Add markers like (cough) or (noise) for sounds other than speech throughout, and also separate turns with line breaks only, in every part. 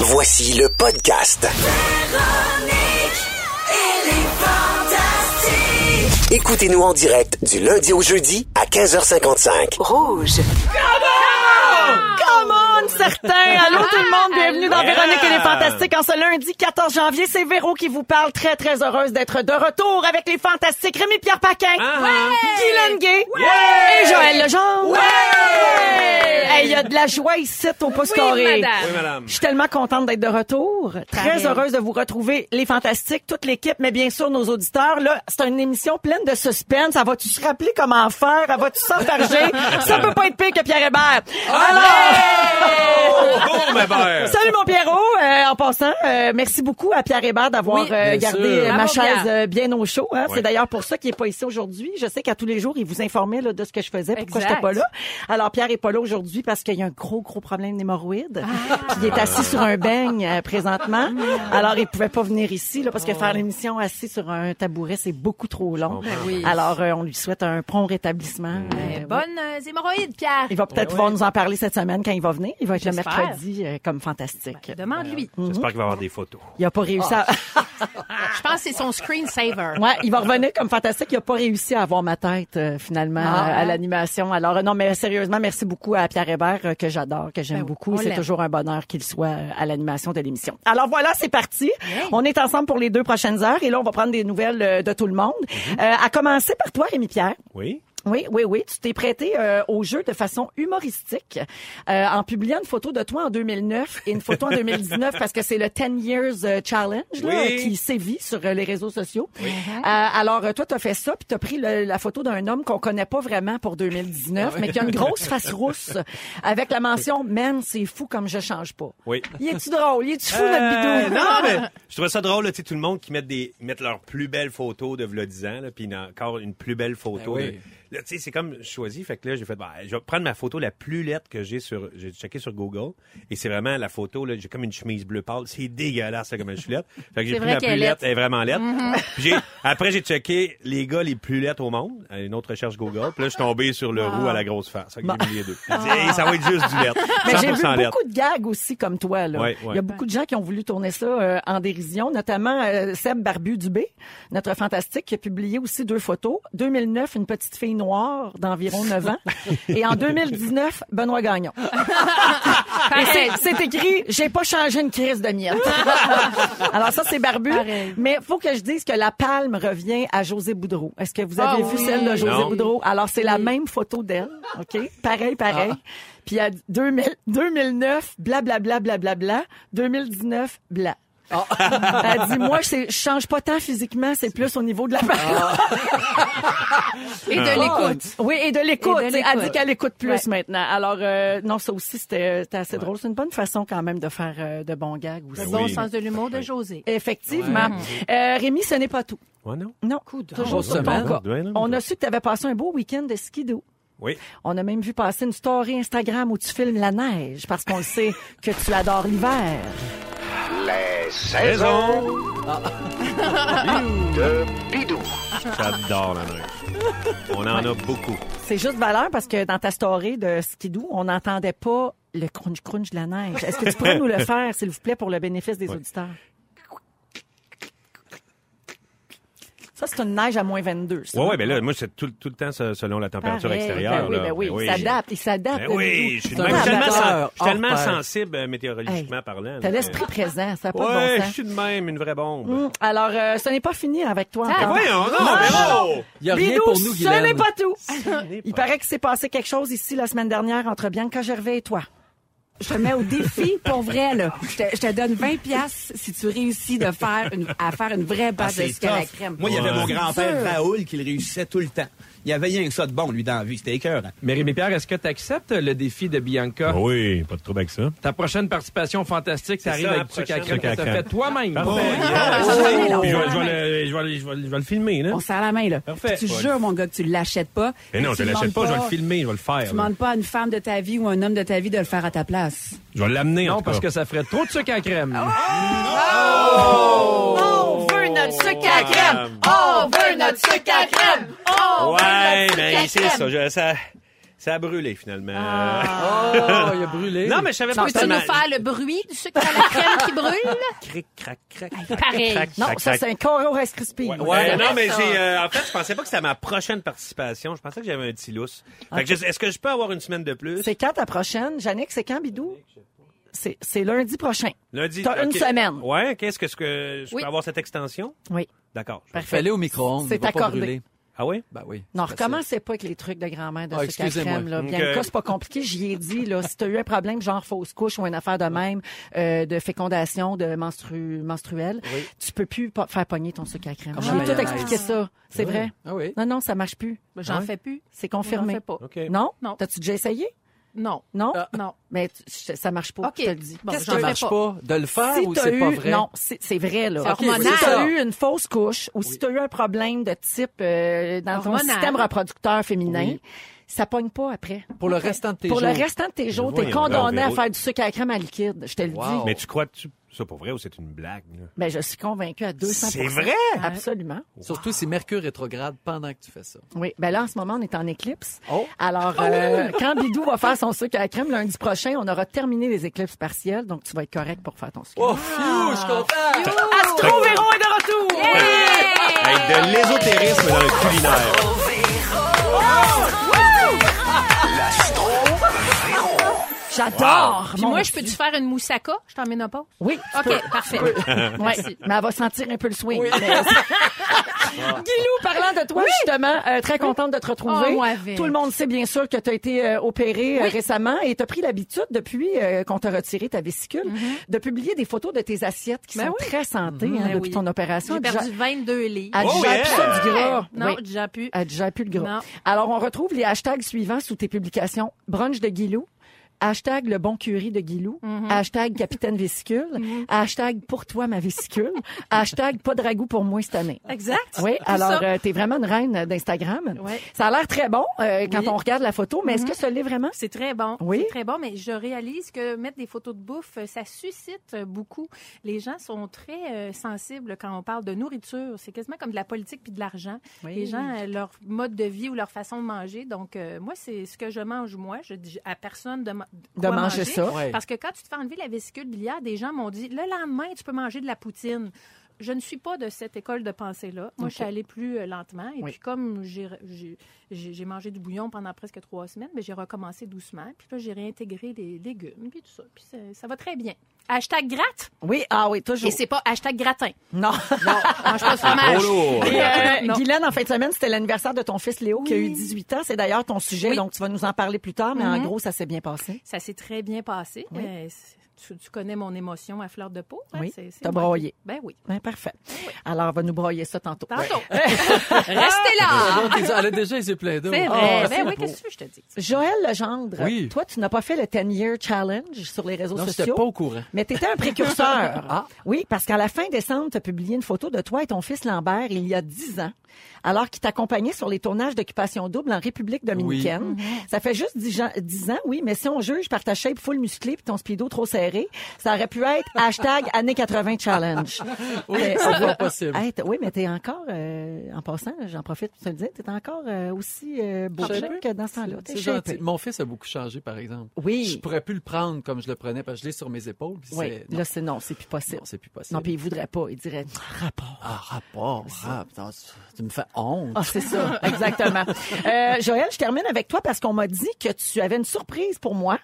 Voici le podcast. Écoutez-nous en direct du lundi au jeudi à 15h55.
Rouge.
Come on, certains! Allô tout le monde, bienvenue dans Véronique et les Fantastiques. En ce lundi 14 janvier, c'est Véro qui vous parle. Très, très heureuse d'être de retour avec les Fantastiques. Rémi-Pierre Paquin, Guylaine Gay et Joël Legendre. Hey, Il y a de la joie ici au poste carré.
madame.
Oui, madame.
Je suis tellement contente d'être de retour. Très heureuse de vous retrouver, les fantastiques, toute l'équipe, mais bien sûr nos auditeurs. Là, c'est une émission pleine de suspense. Ça va-tu se rappeler comment faire? Ça va-tu s'enfarger? Ça peut pas être pire que Pierre Hébert. Alors... (laughs)
Oh!
Salut mon Pierrot. Euh, en passant, euh, merci beaucoup à Pierre Hébert d'avoir
Oui,
euh, gardé
sûr.
ma
Bravo,
chaise euh, bien au chaud. Hein. C'est d'ailleurs pour ça qu'il est pas ici aujourd'hui. Je sais qu'à tous les jours, il vous informait là, de ce que je faisais, pourquoi j'étais pas là. Alors Pierre est pas là aujourd'hui parce qu'il y a un gros gros problème d'hémorroïdes.
Ah.
Puis il est assis sur un beigne euh, présentement. Alors il pouvait pas venir ici là parce que faire l'émission assis sur un tabouret c'est beaucoup trop long.
Ben oui.
Alors euh, on lui souhaite un prompt rétablissement.
Eh,
Euh,
Bonne euh, hémorroïde, Pierre.
il va peut-être pouvoir nous en parler cette semaine quand il va venir. Il va être le mercredi euh, comme fantastique.
Demande-lui.
J'espère qu'il va y avoir des photos.
Il a pas réussi à... (laughs)
Pense que c'est son screensaver.
Ouais, il va revenir comme fantastique. Il a pas réussi à avoir ma tête euh, finalement
Ah,
euh, à
hein?
l'animation. Alors euh, non, mais sérieusement, merci beaucoup à Pierre Hébert euh, que j'adore, que j'aime
Ben oui,
beaucoup. C'est toujours un bonheur qu'il soit euh, à l'animation de l'émission. Alors voilà, c'est parti. On est ensemble pour les deux prochaines heures et là on va prendre des nouvelles euh, de tout le monde. Euh, à commencer par toi, Rémi Pierre.
Oui?
Oui, oui, oui. Tu t'es prêté euh, au jeu de façon humoristique euh, en publiant une photo de toi en 2009 et une photo en 2019 (laughs) parce que c'est le 10 Years euh, Challenge là,
Oui.
qui sévit sur euh, les réseaux sociaux. Euh, alors, euh, toi, tu as fait ça puis tu as pris le- la photo d'un homme qu'on connaît pas vraiment pour 2019, mais qui a une grosse (laughs) face rousse avec la mention « Man, c'est fou comme je change pas
Oui. ».
Il est-tu drôle? Il est-tu fou,
Euh,
notre bidou?
non, mais (laughs) je trouvais ça drôle, là, tu sais, tout le monde qui met des, mettent leur plus belle photo de v'là 10 ans, puis encore une plus belle photo.
Ben oui.
de- tu sais, c'est comme choisi, fait que là, j'ai fait, bah, je vais prendre ma photo la plus lettre que j'ai sur, j'ai checké sur Google, et c'est vraiment la photo, là, j'ai comme une chemise bleu pâle, c'est dégueulasse, là, comme je suis lettre. (laughs) Fait que j'ai pris la plus lettre, elle est vraiment lettre. Puis j'ai, après, j'ai checké les gars les plus lettres au monde, une autre recherche Google, puis là, je suis tombé sur le roux à la grosse face. Fait que j'ai mis les deux. Hey, ça va être juste du lettre. (laughs)
Mais j'ai vu
100% lettre.
beaucoup de gags aussi comme toi. Là.
Ouais, ouais.
Il y a beaucoup de gens qui ont voulu tourner ça euh, en dérision, notamment euh, Seb Barbu Dubé, notre fantastique, qui a publié aussi deux photos. 2009, une petite fille noire d'environ 9 ans. Et en 2019, Benoît Gagnon. C'est- écrit « J'ai pas changé une crise de miettes (laughs) ». Alors ça, c'est Barbu.
Pareil.
Mais faut que je dise que la palme revient à José Boudreau. Est-ce que vous avez
Ah
vu
oui.
celle de José
Non.
Boudreau? Alors, c'est la même photo d'elle, OK? Pareil, pareil. Puis à 2000, 2009, blablabla, blablabla. 2019, bla. Elle dit, moi, c'est- je change pas tant physiquement, c'est plus au niveau de la parole.
Et de l'écoute.
Oui, et de l'écoute.
Et de
Elle dit qu'elle écoute plus
Ouais.
maintenant. Alors, euh, non, ça aussi, c'était c'était assez drôle. C'est une bonne façon quand même de faire euh, de bons gags aussi.
Le
Oui.
bon sens de l'humour de José.
Effectivement. Euh, Rémi, ce n'est pas tout.
Ouais, non?
Non, toujours sur ton
semaine.
cas.
Ouais, non,
On a su que tu avais passé un beau week-end de skidoo.
Oui.
On a même vu passer une story Instagram où tu filmes la neige parce qu'on le sait que tu adores l'hiver.
Les saisons de Bidou.
J'adore la neige. On en a beaucoup.
C'est juste valeur parce que dans ta story de skidoo, on n'entendait pas le crunch crunch de la neige. Est-ce que tu pourrais nous le (laughs) faire, s'il vous plaît, pour le bénéfice des auditeurs? Ça, c'est une neige à moins 22. ça.
Ouais, ouais, ben là, moi, c'est tout, tout le temps se- selon la température
Pareil.
extérieure.
Ben oui,
là.
ben oui,
Ben
il s'adapte, il s'adapte.
Ben oui, je suis
C'est
de
un
même- je suis tellement,
amateur.
sen- je suis tellement
hors pair.
sensible euh, météorologiquement
Hey,
parlant.
T'as l'esprit présent, ça n'a pas
Ouais,
de bon
je suis de même, une vraie bombe.
Hum, Alors, euh, ce n'est pas fini avec toi
Ah,
encore.
Voyons, non, mais non!
Il n'y a rien
Bidou,
pour nous,
ce n'est pas tout. Il paraît qu'il s'est passé quelque chose ici la semaine dernière entre Bianca Gervais et toi.
Je te mets au défi pour vrai, là. Je te, je te donne 20 pièces si tu réussis de faire une, à faire une vraie
Ah,
base de à la
tough.
crème.
Moi, il y avait
Ouais.
mon grand-père Raoul qui le réussissait tout le temps. Il y avait rien que ça de bon, lui, dans la vie. C'était écœurant.
Mais Rémi Pierre, est-ce que tu acceptes le défi de Bianca?
Oui, pas de trouble avec ça.
Ta prochaine participation fantastique, ça arrive
ça,
avec du sucre à crème que t'as fait toi-même.
Ah,
je vais- le- filmer, là.
On serre la main, là.
Parfait.
Tu jures, mon gars, que tu l'achètes pas.
Mais non,
Tu
je l'achète pas, je vais le filmer, je vais le faire.
Tu demandes pas à une femme de ta vie ou un homme de ta vie de le faire à ta place.
Je vais l'amener, en
Non,
tout
parce
cas.
que ça ferait trop de sucre à crème.
On veut notre sucre à crème! On veut notre sucre à crème! On veut
Ouais,
notre
mais
sucre à
c'est
crème!
ça, je- ça. Ça a brûlé, finalement. (laughs)
Oh, il a brûlé.
Non, mais je savais pas que
Peux-tu
ça
nous faire le bruit du sucre à la crème qui brûle? (laughs)
Cric, crac, crac.
Pareil.
crac,
Non,
crac,
ça, c'est un Coro Rice Krispies.
Ouais,
Ouais,
non, mais j'ai, euh, en fait, je pensais pas que c'était ma prochaine participation. Je pensais que j'avais un petit lousse. Fait que je- est-ce que je peux avoir une semaine de plus?
C'est quand ta prochaine? Jannick, c'est quand, Bidou? C'est c'est lundi prochain.
Lundi.
T'as une semaine.
Ouais, qu'est-ce que, je
Oui.
peux avoir cette extension?
Oui.
D'accord.
Parfait.
Fais-le au micro-ondes.
C'est
il va pas
accordé.
brûler.
Ah oui?
Ben oui.
Non, recommencez pas avec les trucs de grand-mère de
Ah,
sucre à crème. Là.
Ok.
Bianca, c'est pas compliqué. J'y ai dit, là, si tu as eu un problème genre fausse couche ou une affaire de même, euh, de fécondation, de menstru... menstruelle, tu peux plus pa- faire pogner ton sucre à crème. J'ai tout
mayonnaise.
expliqué ça. C'est
Oui.
vrai?
Ah oui.
Non, non, ça marche plus.
J'en
Ah
fais plus.
C'est
J'en
confirmé.
fais pas.
Non?
Non.
T'as-tu déjà essayé?
Non.
Non?
Non.
Mais tu- je- ça marche pas,
OK.
je te le dis.
Bon,
Qu'est-ce
fais
marche
pas.
pas? De le faire
si
ou c'est
eu,
pas vrai?
Non, c'est vrai, là. Si tu as eu une fausse couche ou si tu as eu un problème de type euh, dans ton système reproducteur féminin,
Oui.
ça pogne pas après.
Pour le restant de tes
Pour
jours.
le restant de tes jours, t'es condamné à faire du sucre à crème à liquide. Je te le
Wow.
dis.
Mais tu crois que tu... ça pour vrai ou c'est une blague? là?
Ben, je suis convaincue à 200
C'est vrai?
Absolument.
Surtout si Mercure rétrograde pendant que tu fais ça.
Oui. Ben là, en ce moment, on est en éclipse.
Oh.
Alors, euh, quand Bidou va faire son sucre à crème lundi prochain, on aura terminé les éclipses partielles, donc tu vas être correct pour faire ton sucre.
Oh, phew, je suis content!
Astro Véro est de retour!
Hey, de l'ésotérisme dans le culinaire.
J'adore!
Puis
mon
moi, je peux-tu faire une moussaka? Je t'en mets pas?
Oui.
OK, parfait. (laughs) Merci.
mais elle va sentir un peu le swing. Mais- (laughs) Guilou, parlant de toi, justement, euh, très contente de te retrouver.
Oh, moi.
Tout le monde sait bien sûr que tu as été euh, opéré euh, récemment et tu as pris l'habitude depuis euh, qu'on t'a retiré ta vésicule de publier des photos de tes assiettes qui
Ben
sont
oui.
très santé hein,
Ben
depuis
oui.
ton opération.
J'ai
Elle
perdu 22 livres.
a
Oh,
déjà
yeah!
plus du gras.
Non,
Oui.
j'ai pu.
Elle digère plus le gras.
Non.
Alors, on retrouve les hashtags suivants sous tes publications. Brunch de Guilou, hashtag le bon curry de Guilou,
Mhm.
hashtag capitaine vésicule, hashtag pour toi ma vésicule, (laughs) hashtag pas de ragoût pour moi cette année.
Exact.
Oui, alors euh, t'es vraiment une reine d'Instagram.
Ouais.
Ça a l'air très bon euh, quand
Oui.
on regarde la photo, mais est-ce que ça l'est vraiment?
C'est très bon.
Oui.
Très bon, mais je réalise que mettre des photos de bouffe, euh, ça suscite beaucoup. Les gens sont très euh, sensibles quand on parle de nourriture. C'est quasiment comme de la politique puis de l'argent.
Oui.
Les gens, leur mode de vie ou leur façon de manger. Donc, moi, c'est ce que je mange, moi. Je dis à personne de,
De manger ça.
Ouais.
Parce que quand tu te fais enlever la vésicule biliaire, des gens m'ont dit, le lendemain, tu peux manger de la poutine. Je ne suis pas de cette école de pensée-là. Moi, je suis allée plus euh, lentement. Et
Oui.
puis, comme j'ai- mangé du bouillon pendant presque trois semaines, mais j'ai recommencé doucement. Puis là, j'ai réintégré les légumes, puis tout ça. Puis ça, ça va très bien. Hashtag gratte.
Oui, ah oui, toujours.
Et c'est pas hashtag gratin.
Non.
Mange pas de fromage.
Et, euh,
Non.
Guylaine, en fin de semaine, c'était l'anniversaire de ton fils Léo qui a eu
Oui.
18 ans. C'est d'ailleurs ton sujet,
Oui.
donc tu vas nous en parler plus tard, mais en
Mhm.
gros, ça s'est bien passé.
Ça s'est très bien passé.
Oui.
Euh, tu, tu connais mon émotion à fleur de peau. hein?
Oui, t'as broyé.
Ben oui.
Ben, parfait. Alors, on va nous broyer ça tantôt.
Tantôt. (laughs) Restez là.
Elle a déjà les yeux pleins d'eau.
C'est
Ah,
vrai. ben oui, qu'est-ce que tu veux que je te dise?
Joël Legendre,
Oui.
toi, tu n'as pas fait le 10-year challenge sur les réseaux
Non, j'étais
sociaux.
pas au courant.
Mais tu étais un précurseur. (laughs)
Ah.
Oui, parce qu'à la fin décembre, tu as publié une photo de toi et ton fils Lambert il y a 10 ans, alors qu'il t'accompagnait sur les tournages d'Occupation Double en République dominicaine. Ça fait juste 10 ans, 10 ans, oui, mais si on juge par ta shape full musclée puis ton speedo trop serré, ça aurait pu être hashtag (laughs) années 80 challenge.
Oui,
Euh,
c'est pas possible.
Hey, oui, mais t'es encore, euh, en passant, j'en profite pour te le dire, t'es encore euh, aussi euh, beau que dans ce temps-là.
C'est gentil. Mon fils a beaucoup changé, par exemple.
Oui.
Je pourrais plus le prendre comme je le prenais parce que je l'ai sur mes épaules.
Oui, là, c'est non, c'est plus possible.
non, c'est plus possible.
Non, puis il voudrait pas. Il dirait rapport.
Ah, rapport, rap, tu me fais honte.
Ah, c'est ça, exactement. Euh, Joël, je termine avec toi parce qu'on m'a dit que tu avais une surprise pour moi.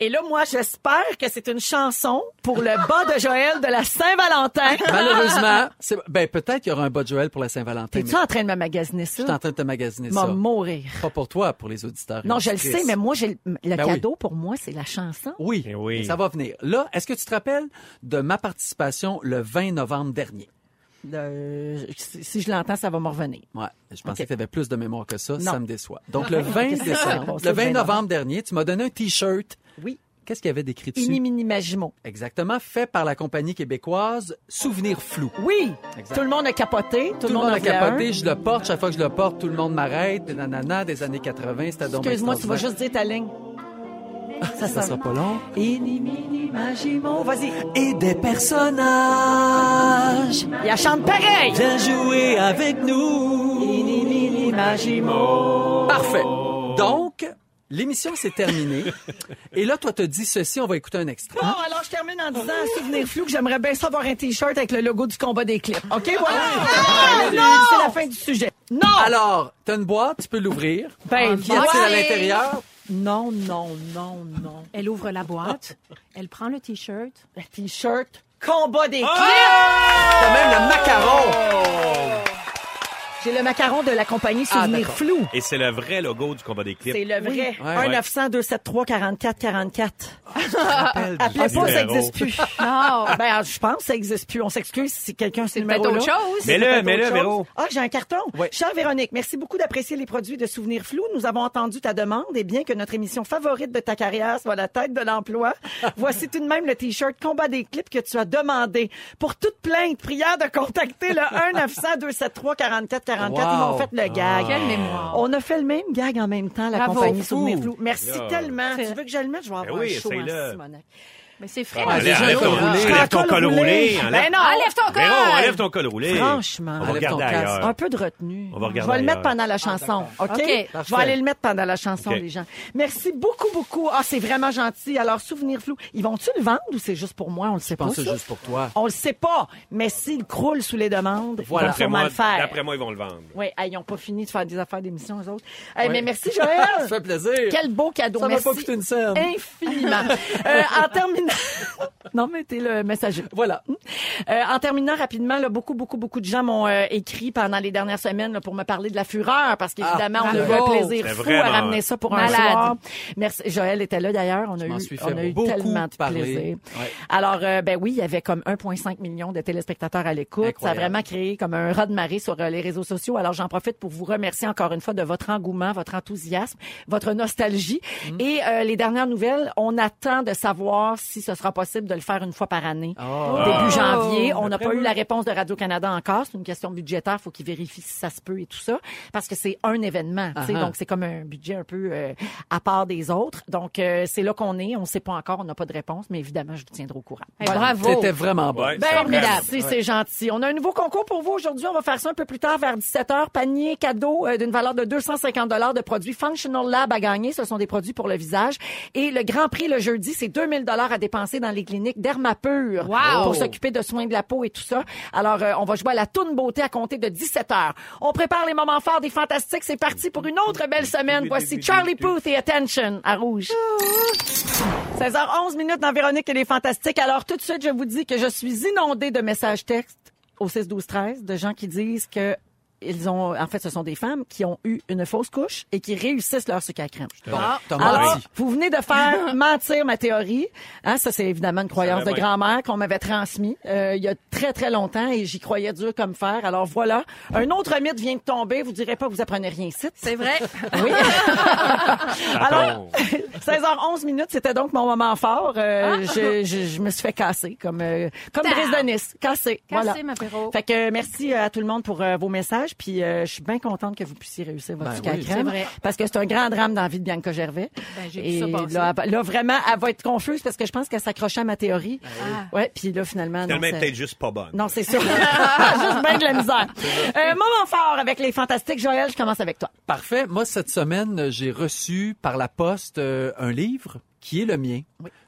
Et là, moi, j'espère que c'est une chanson pour le bas de Joël de la Saint-Valentin.
Malheureusement, c'est- ben, peut-être qu'il y aura un bas de Joël pour la Saint-Valentin. mais
T'es-tu en train de me magasiner
Je suis en
ça?
train de te magasiner
M'a
ça.
mourir.
Pas pour toi, pour les auditeurs.
Non, je le sais, mais moi, j'ai le,
Ben oui.
cadeau pour moi, c'est la chanson.
Oui,
Eh oui.
mais ça va venir. Là, est-ce que tu te rappelles de ma participation le 20 novembre dernier?
Euh, si je l'entends, ça va me revenir.
Ouais, je pensais que tu avais plus de mémoire que ça.
Non.
Ça me déçoit. Donc, le 20 (laughs)
Qu'est-ce que c'est?
décembre,
Bon, c'est
le 20
le 20
novembre dernier, tu m'as donné un T-shirt.
Oui.
Qu'est-ce qu'il y avait d'écrit dessus?
Iniminimagimo.
Exactement, fait par la compagnie québécoise Souvenir Flou.
Oui.
Exact.
Tout le monde a capoté. Tout,
Tout le monde
en
a capoté,
un.
je le porte, chaque fois que je le porte, tout le monde m'arrête, nanana, des années 80, c'était donc
Excuse-moi, tu vas juste dire ta ligne. Ça,
Ça sera pas long.
Iniminimagimo. Vas-y.
Et des personnages
Il a chante pareil.
viennent jouer avec nous.
Iniminimagimo.
Parfait. Donc, l'émission s'est terminée. et là, toi, t'as dit ceci, on va écouter un extrait.
Bon, alors je termine en disant un souvenir flou que j'aimerais bien savoir un t-shirt avec le logo du combat des clips. OK, voilà. Ah, C'est la fin du sujet. Non!
Alors, t'as une boîte, tu peux l'ouvrir.
Ben,
Qu'y a-t-il à l'intérieur?
non, non, non, non.
Elle ouvre la boîte, elle prend le T-shirt.
Le t-shirt combat des clips.
T'as même le macaron.
J'ai le macaron de la compagnie
Ah,
Souvenir
d'accord.
Flou.
Et c'est le vrai logo du combat des clips.
C'est le vrai.
Ouais.
1 900 273 44 44.
Appelle
Appelez pas, ça
numéro.
n'existe plus. (laughs)
Non.
Ben, je pense que ça n'existe plus. On s'excuse si quelqu'un ce
C'est peut-être
numéro-là.
autre chose.
Mais
C'est
le,
peut-être
mais le,
chose.
Véro.
Ah, j'ai un carton.
Ouais.
Chère Véronique, merci beaucoup d'apprécier les produits de Souvenirs Flous. Nous avons entendu ta demande et bien que notre émission favorite de ta carrière soit la tête de l'emploi, (laughs) voici tout de même le t-shirt Combat des clips que tu as demandé. Pour toute plainte, prière de contacter le 1 900 273 44 44. Ils m'ont
Wow.
fait le gag.
Quelle mémoire.
On a fait le même gag en même temps, la
Bravo.
compagnie
Fou.
Souvenir Flou. Merci
Yeah.
tellement. Tu veux que je le mette? Je vais avoir
oui,
un show en. Simonac.
Mais c'est frais.
Ouais,
Allez, enlève ton,
là.
enlève ton col roulé.
Ben
Enlève,
non!
Enlève ton
Véro,
col.
enlève ton col roulé.
Franchement.
On va
Enlève ton
regarder
casque.
ailleurs.
Un peu de retenue.
On va regarder
Je vais le mettre
ailleurs.
pendant la chanson. OK?
OK.
Je vais aller le mettre pendant la chanson,
OK.
les gens. Merci beaucoup, beaucoup. Ah, c'est vraiment gentil. Alors, souvenir flou. Ils vont-tu le vendre ou c'est juste pour moi? On le sait
Je
pas.
pense c'est juste pour toi.
On le sait pas. Mais s'ils croulent sous les demandes,
Voilà.
ils vont sûrement le faire.
d'après moi, ils vont le vendre.
Oui, ils n'ont pas fini de faire des affaires d'émission, eux autres. Mais merci, Joël. (laughs)
Ça fait plaisir.
Quel beau cadeau.
Ça m'a pas coûté une scène.
infiniment. Euh, en terminant... (laughs) non, mais t'es le messager.
Voilà.
Euh, en terminant rapidement, là, beaucoup, beaucoup, beaucoup de gens m'ont euh, écrit pendant les dernières semaines là, pour me parler de la fureur, parce qu'évidemment,
Ah,
on a eu un plaisir fou
vraiment
à ramener ça pour un
malade.
soir. Merci. Joël était là d'ailleurs. On a eu, on a eu tellement de
parler.
plaisir.
Ouais.
Alors, euh, ben oui, il y avait comme 1,5 million de téléspectateurs à l'écoute. Ça a vraiment créé comme un raz de marée sur euh, les réseaux sociaux. Alors, j'en profite pour vous remercier encore une fois de votre engouement, votre enthousiasme, votre nostalgie.
Mm.
Et euh, les dernières nouvelles, on attend de savoir si ce sera possible de le faire une fois par année
Oh.
début janvier. On n'a pas eu la réponse de Radio-Canada encore. C'est une question budgétaire. faut qu'ils vérifient si ça se peut et tout ça. Parce que c'est un événement. sais.
Uh-huh.
Donc, c'est comme un budget un peu euh, à part des autres. Donc, euh, c'est là qu'on est. On ne sait pas encore. On n'a pas de réponse. Mais évidemment, je vous tiendrai au courant.
Hey,
Voilà.
bravo.
C'était vraiment bon.
Ouais,
Ben, merci, c'est gentil. On a un nouveau concours pour vous aujourd'hui. On va faire ça un peu plus tard, vers 17h. Panier cadeau euh, d'une valeur de 250 de produits Functional Lab à gagner. Ce sont des produits pour le visage. Et le grand prix le jeudi, c'est 2000 à dépenser dans les cliniques Dermapur
Wow!
pour s'occuper de soins de la peau et tout ça. Alors, euh, on va jouer à la toune beauté à compter de 17h. On prépare les moments forts des fantastiques. C'est parti pour une autre belle semaine. Voici Charlie Puth et Attention à Rouge. 16h11 minutes dans Véronique et les Fantastiques. Alors, tout de suite, je vous dis que je suis inondée de messages textes au 6 12 13 de gens qui disent que ils ont, en fait, ce sont des femmes qui ont eu une fausse couche et qui réussissent leur sucre à crème.
Bon, t'as
Alors, vous venez de faire (laughs) mentir ma théorie. Hein, ça, c'est évidemment une croyance de grand-mère qu'on m'avait transmis euh, il y a très, très longtemps et j'y croyais dur comme fer. Alors voilà, un autre mythe vient de tomber. Vous direz pas que vous apprenez rien ici.
C'est vrai.
Oui. (laughs) (laughs) Alors,
tombe.
16h11 minutes, c'était donc mon moment fort. Euh, je, je, je me suis fait casser comme euh, comme Brice de Nice, cassé. voilà.
Cassé, ma Véro.
Fait que euh, merci à tout le monde pour euh, vos messages. Puis euh, je suis bien contente que vous puissiez réussir votre
Ben
sucre à
oui,
crème.
vrai.
Parce que c'est un grand drame dans la vie de Bianca Gervais.
Ben,
Et
ça
là, là, vraiment, elle va être confuse parce que je pense qu'elle s'accrochait à ma théorie.
Ah.
Ouais, puis là, finalement,
elle peut-être juste pas bonne.
non, c'est sûr. (laughs) Juste bien de la misère. Euh, moment fort avec les fantastiques. Joël, je commence avec toi.
Parfait. Moi, cette semaine, j'ai reçu par la poste euh, un livre qui est le mien.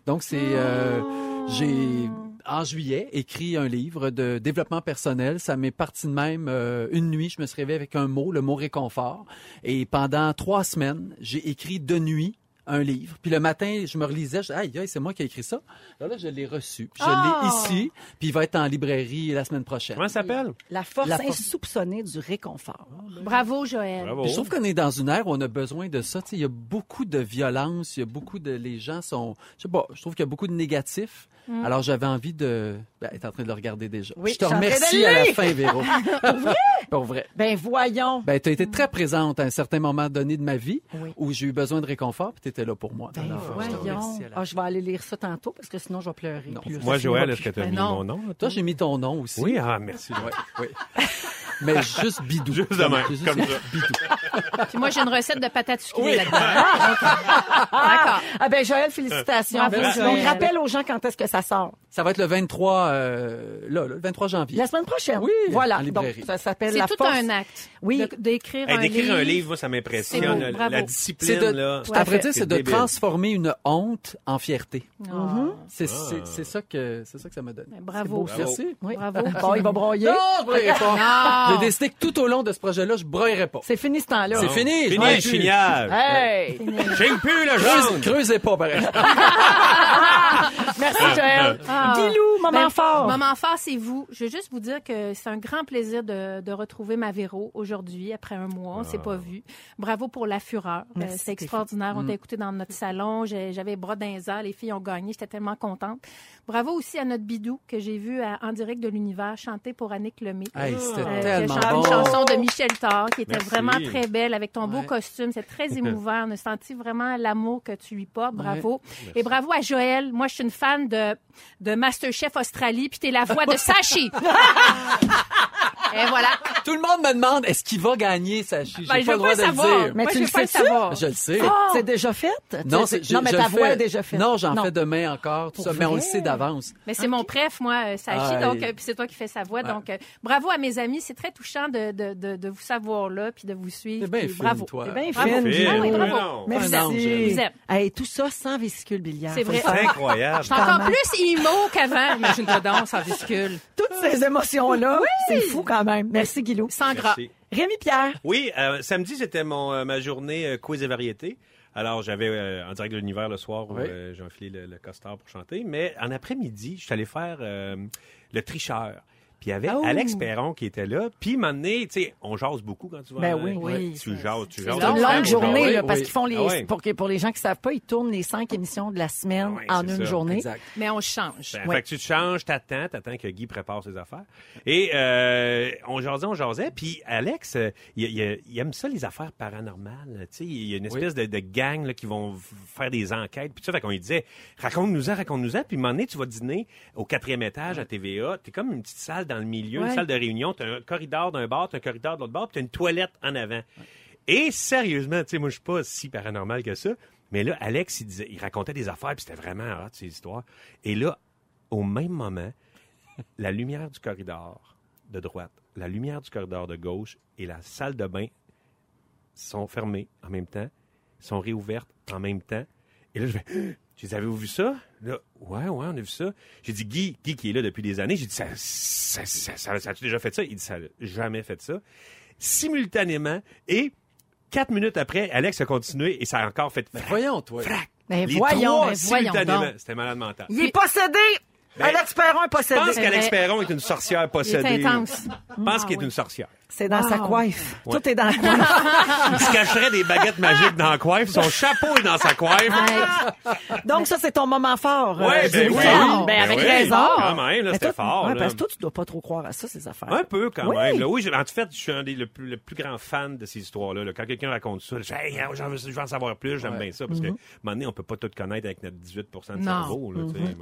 Donc, c'est... euh, j'ai, en juillet, écrit un livre de développement personnel. Ça m'est parti de même. euh, une nuit, je me suis réveillé avec un mot, le mot réconfort. Et pendant trois semaines, j'ai écrit de nuit un livre. Puis le matin, je me relisais, je disais, aïe, aïe, c'est moi qui ai écrit ça. Là, là je l'ai reçu. Je
Ah!
l'ai ici, puis il va être en librairie la semaine prochaine.
Comment ça s'appelle?
La force
La force.
insoupçonnée du réconfort.
Bravo, Joël.
Bravo.
Puis Je trouve qu'on est dans une ère où on a besoin de ça. Tu sais, il y a beaucoup de violence, il y a beaucoup de... Les gens sont... Je sais pas, je trouve qu'il y a beaucoup de négatifs. Alors, j'avais envie de... Ben, être en train de le regarder déjà.
Oui,
je te
je
remercie à la fin, Véro. (laughs) Pour vrai? Pour vrai.
Ben voyons.
Ben, tu as été très présente à un certain moment donné de ma vie
Oui.
où j'ai eu besoin de réconfort, puis tu étais là pour moi.
Ben
Alors,
voyons. Ah, je vais aller lire ça tantôt parce que sinon je vais pleurer.
Non.
Moi, Joël, est-ce que tu as
Ben
mis
non.
mon nom?
Toi, j'ai mis ton nom aussi.
Oui, ah, merci.
Ouais, oui. mais juste bidou.
Juste de même,
Juste
comme ça.
bidou.
Puis moi, j'ai une recette de patates sucrées là-dedans. D'accord.
Ah ben Joël, félicitations.
Bravo,
Donc,
Joël.
rappelle aux gens quand est-ce que ça sort.
Ça va être le 23, euh, là, le 23 janvier.
La semaine prochaine.
Oui,
Voilà.
en librairie.
Donc, ça s'appelle
C'est
La
tout
Force.
un acte.
Oui.
D'écrire
Hey,
un
D'écrire
livre.
un livre, moi, ça
C'est
m'impressionne. La-
C'est
discipline, là.
à vrai dire,
C'est
c'est de
débile.
transformer une honte en fierté.
Ah.
C'est c'est- c'est ça que c'est ça que ça me donne.
Ben, Bravo.
Bravo.
Merci.
Oui.
Bravo. (laughs)
Bon, il va broyer.
Non, je broyerai (laughs) pas.
Non.
J'ai décidé que tout au long de ce projet-là, je broyerai pas.
C'est fini ce temps-là.
C'est fini.
Fini le chignage.
Hey!
J'ai plus le jaune.
Creusez pas, pareil. (laughs)
Merci, Joël.
Ah.
Guilou, moment
Ben,
fort.
Moment fort, c'est vous. Je veux juste vous dire que c'est un grand plaisir de, de retrouver ma Véro aujourd'hui, après un mois. On s'est pas vu. Bravo pour la fureur. Euh, c'est extraordinaire. On t'a écouté dans notre salon. J'avais bras dans les filles ont gagné. J'étais tellement contente. Bravo aussi à notre bidou que j'ai vu à- en direct de l'univers chanter pour Annick Lemay.
Hey, c'était
Euh, qui a
tellement bon.
une chanson de Michel Thor qui était
Merci.
vraiment très belle avec ton beau costume. C'est très (laughs) émouvant. On a senti vraiment l'amour que tu lui portes. Bravo. Et bravo à Joël. Moi, je suis une fan de, de Masterchef Australie, puis t'es la voix de (laughs) Sachi. (laughs) Et voilà.
Tout le monde me demande est-ce qu'il va gagner? Sa J'ai
Ben,
pas
je
le
veux
droit
pas
de le
savoir.
dire.
Mais
Moi,
tu
je
le
le
sais-tu?
savoir.
Je le sais.
C'est déjà fait?
Non,
C'est- non, mais
je
ta
le
voix
fais-
est déjà faite.
Non, j'en fais demain encore, tout ça, mais on le sait d'avance.
Mais c'est mon préf, moi, euh, Sachi,
Aïe.
donc euh, puis c'est toi qui fais sa voix. Donc, euh, bravo à mes amis. C'est très touchant de, de, de, de vous savoir là, puis de vous suivre.
C'est bien fine,
bravo.
toi.
C'est bien
Bravo.
fine.
Ah oui, bravo.
Merci. Hey, tout ça sans vésicule biliaire.
C'est vrai.
le.
C'est incroyable.
Je suis encore plus emo qu'avant. Imagine-toi donc, sans viscule.
Toutes ces émotions-là, c'est fou quand même. Merci, Guilou.
Sans gras.
Rémi Pierre.
Oui, euh, samedi, c'était mon euh, ma journée euh, quiz et variété. Alors, j'avais euh, en direct de l'univers le soir où
Oui.
euh, j'ai enfilé le, le costard pour chanter. Mais en après-midi, je suis allé faire euh, le tricheur. Puis il y avait
Oh.
Alex Perron qui était là. Puis, donné, tu sais, on jase beaucoup quand tu vas.
Ben oui. Oui,
Tu jases, tu jases.
C'est une
long,
longue journée, là, parce
oui.
qu'ils font les,
Ah ouais.
pour, que, pour les gens qui savent pas, ils tournent les cinq émissions de la semaine
Ouais,
en une
ça.
journée.
Exact.
Mais on change.
Ben,
Ouais.
Fait que tu te changes, t'attends, t'attends que Guy prépare ses affaires. Et euh, on jasait, on jasait. Puis Alex, euh, il, il- il aime ça, les affaires paranormales. Tu sais, il y a une espèce de, de gang là, qui vont faire des enquêtes. Puis ça, fait qu'on lui disait, raconte-nous-en, raconte-nous-en. Puis un moment donné, tu vas dîner au quatrième étage à TVA. T'es comme une petite salle dans le milieu,
Ouais.
une salle de réunion. T'as un corridor d'un bar, t'as un corridor de l'autre bar, puis t'as une toilette en avant. Et sérieusement, tu sais, moi, je suis pas si paranormal que ça. Mais là, Alex, il, disait, il racontait des affaires, puis c'était vraiment hot, ces histoires. Et là, au même moment, la lumière du corridor de droite, la lumière du corridor de gauche et la salle de bain sont fermées en même temps, sont réouvertes en même temps. Et là, je vais, j'ai dit, avez-vous vu ça? Là, ouais, ouais, on a vu ça. J'ai dit, Guy, Guy qui est là depuis des années, j'ai dit, ça, ça, ça, ça, ça a-tu déjà fait ça? Il dit, ça n'a jamais fait ça. Simultanément, et quatre minutes après, Alex a continué et ça a encore fait
Mais
frac,
voyons, toi.
frac. Les
voyons,
simultanément. C'était malade mental.
Il est possédé!
Ben,
Alex Perron est
Je
possédé.
pense qu'Alex. Perron est une sorcière possédée.
intense.
Je pense qu'il est une sorcière.
C'est dans sa coiffe.
Ouais.
Tout est dans la (laughs) coiffe.
Il se cacherait des baguettes magiques dans la coiffe. Son chapeau est dans sa coiffe.
Donc, ça, c'est ton moment fort. euh,
Ouais, ben
du
oui.
week-end.
Ben
Ben, avec
oui.
raison.
Quand même, c'était fort,
ouais,
là.
parce que toi, tu dois pas trop croire à ça, ces affaires.
Un peu quand
Oui.
même. Là. Oui, en fait, je suis un des le plus, le plus grand fan de ces histoires-là. là. Quand quelqu'un raconte ça, je dis hey, j'en veux- je veux en savoir plus, j'aime
Ouais.
bien ça. Parce que, à un moment donné, on peut pas tout connaître avec notre 18 de
Non.
cerveau. Là, donné.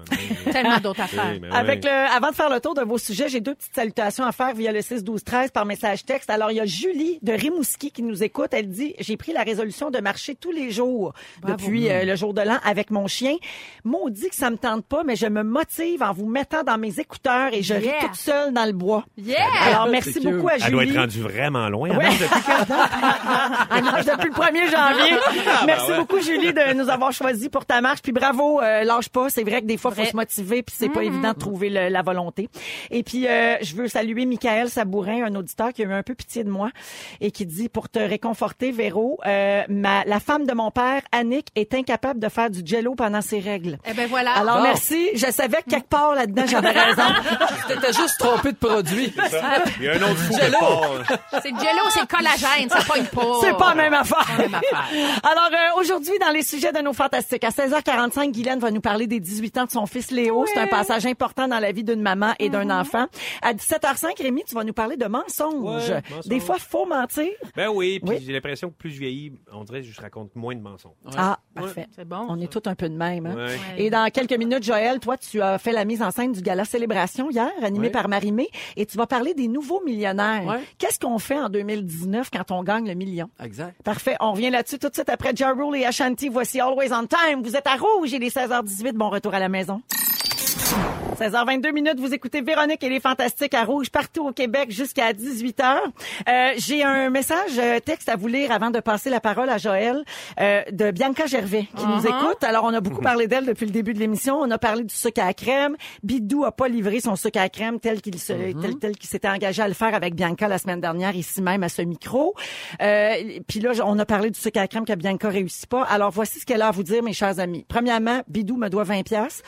Tellement d'autres (laughs) affaires.
Oui,
Avec le, avant de faire le tour de vos sujets, j'ai deux petites salutations à faire via le 6 12 13 par message texte. Alors il y a Julie de Rimouski qui nous écoute. Elle dit j'ai pris la résolution de marcher tous les jours depuis euh, le jour de l'an avec mon chien. Maudit que ça me tente pas, mais je me motive en vous mettant dans mes écouteurs et je ris
Yeah.
toute seule dans le bois.
Yeah!
Alors merci
cute.
beaucoup à
Elle doit
Julie.
être rendue vraiment loin.
Ouais.
Annonce depuis quand? (laughs)
Elle marche depuis le 1er janvier.
Ah,
Merci
ben ouais.
beaucoup, Julie, de nous avoir choisi pour ta marche. Puis bravo, euh, lâche pas. C'est vrai que des fois, il faut se motiver, puis c'est pas évident de trouver le- la volonté. Et puis, euh, je veux saluer Michael Sabourin, un auditeur qui a eu un peu pitié de moi et qui dit, pour te réconforter, Véro, euh, ma, la femme de mon père, Annick, est incapable de faire du jello pendant ses règles.
Eh ben voilà.
Alors,
Bon.
merci. Je savais que quelque part là-dedans, j'avais raison. (laughs)
T'étais juste trompé de produit.
Il y a un autre fou.
C'est le jello, c'est le collagène, ça pogne pas.
C'est pas la même affaire.
Pas la même affaire.
Alors, euh, aujourd'hui, dans les sujets de nos fantastiques, à 16h45, Guylaine va nous parler des 18 ans de son fils Léo. C'est un passage important dans la vie d'une maman et d'un enfant. À 17h05, Rémi, tu vas nous parler de mensonges.
Ouais.
Des fois, faut mentir.
Ben oui, puis
Oui.
j'ai l'impression que plus je vieillis, on dirait que je raconte moins de mensonges.
Ah, parfait.
C'est bon.
On
ça.
est tous un peu de même. Hein?
Ouais.
Et dans quelques minutes, Joël, toi, tu as fait la mise en scène du gala Célébration hier, animé
Ouais.
par Marie-Mé, et tu vas parler des nouveaux millionnaires.
Ouais.
Qu'est-ce qu'on fait en 2019 quand on gagne le million?
Exact.
Parfait. On revient là-dessus tout de suite après Ja Rule et Ashanti. Voici Always on Time. Vous êtes à Rouge. Il est 16h18. Bon retour à la maison. 16h22 minutes, vous écoutez Véronique et les Fantastiques à Rouge partout au Québec jusqu'à 18h. Euh, J'ai un message euh, texte à vous lire avant de passer la parole à Joël euh, de Bianca Gervais qui nous écoute. Alors, on a beaucoup (laughs) parlé d'elle depuis le début de l'émission. On a parlé du sucre à crème. Bidou a pas livré son sucre à crème tel qu'il se, tel, tel qu'il s'était engagé à le faire avec Bianca la semaine dernière ici même à ce micro. Euh, Puis là, on a parlé du sucre à crème que Bianca réussit pas. Alors, voici ce qu'elle a à vous dire, mes chers amis. Premièrement, Bidou me doit 20 pièces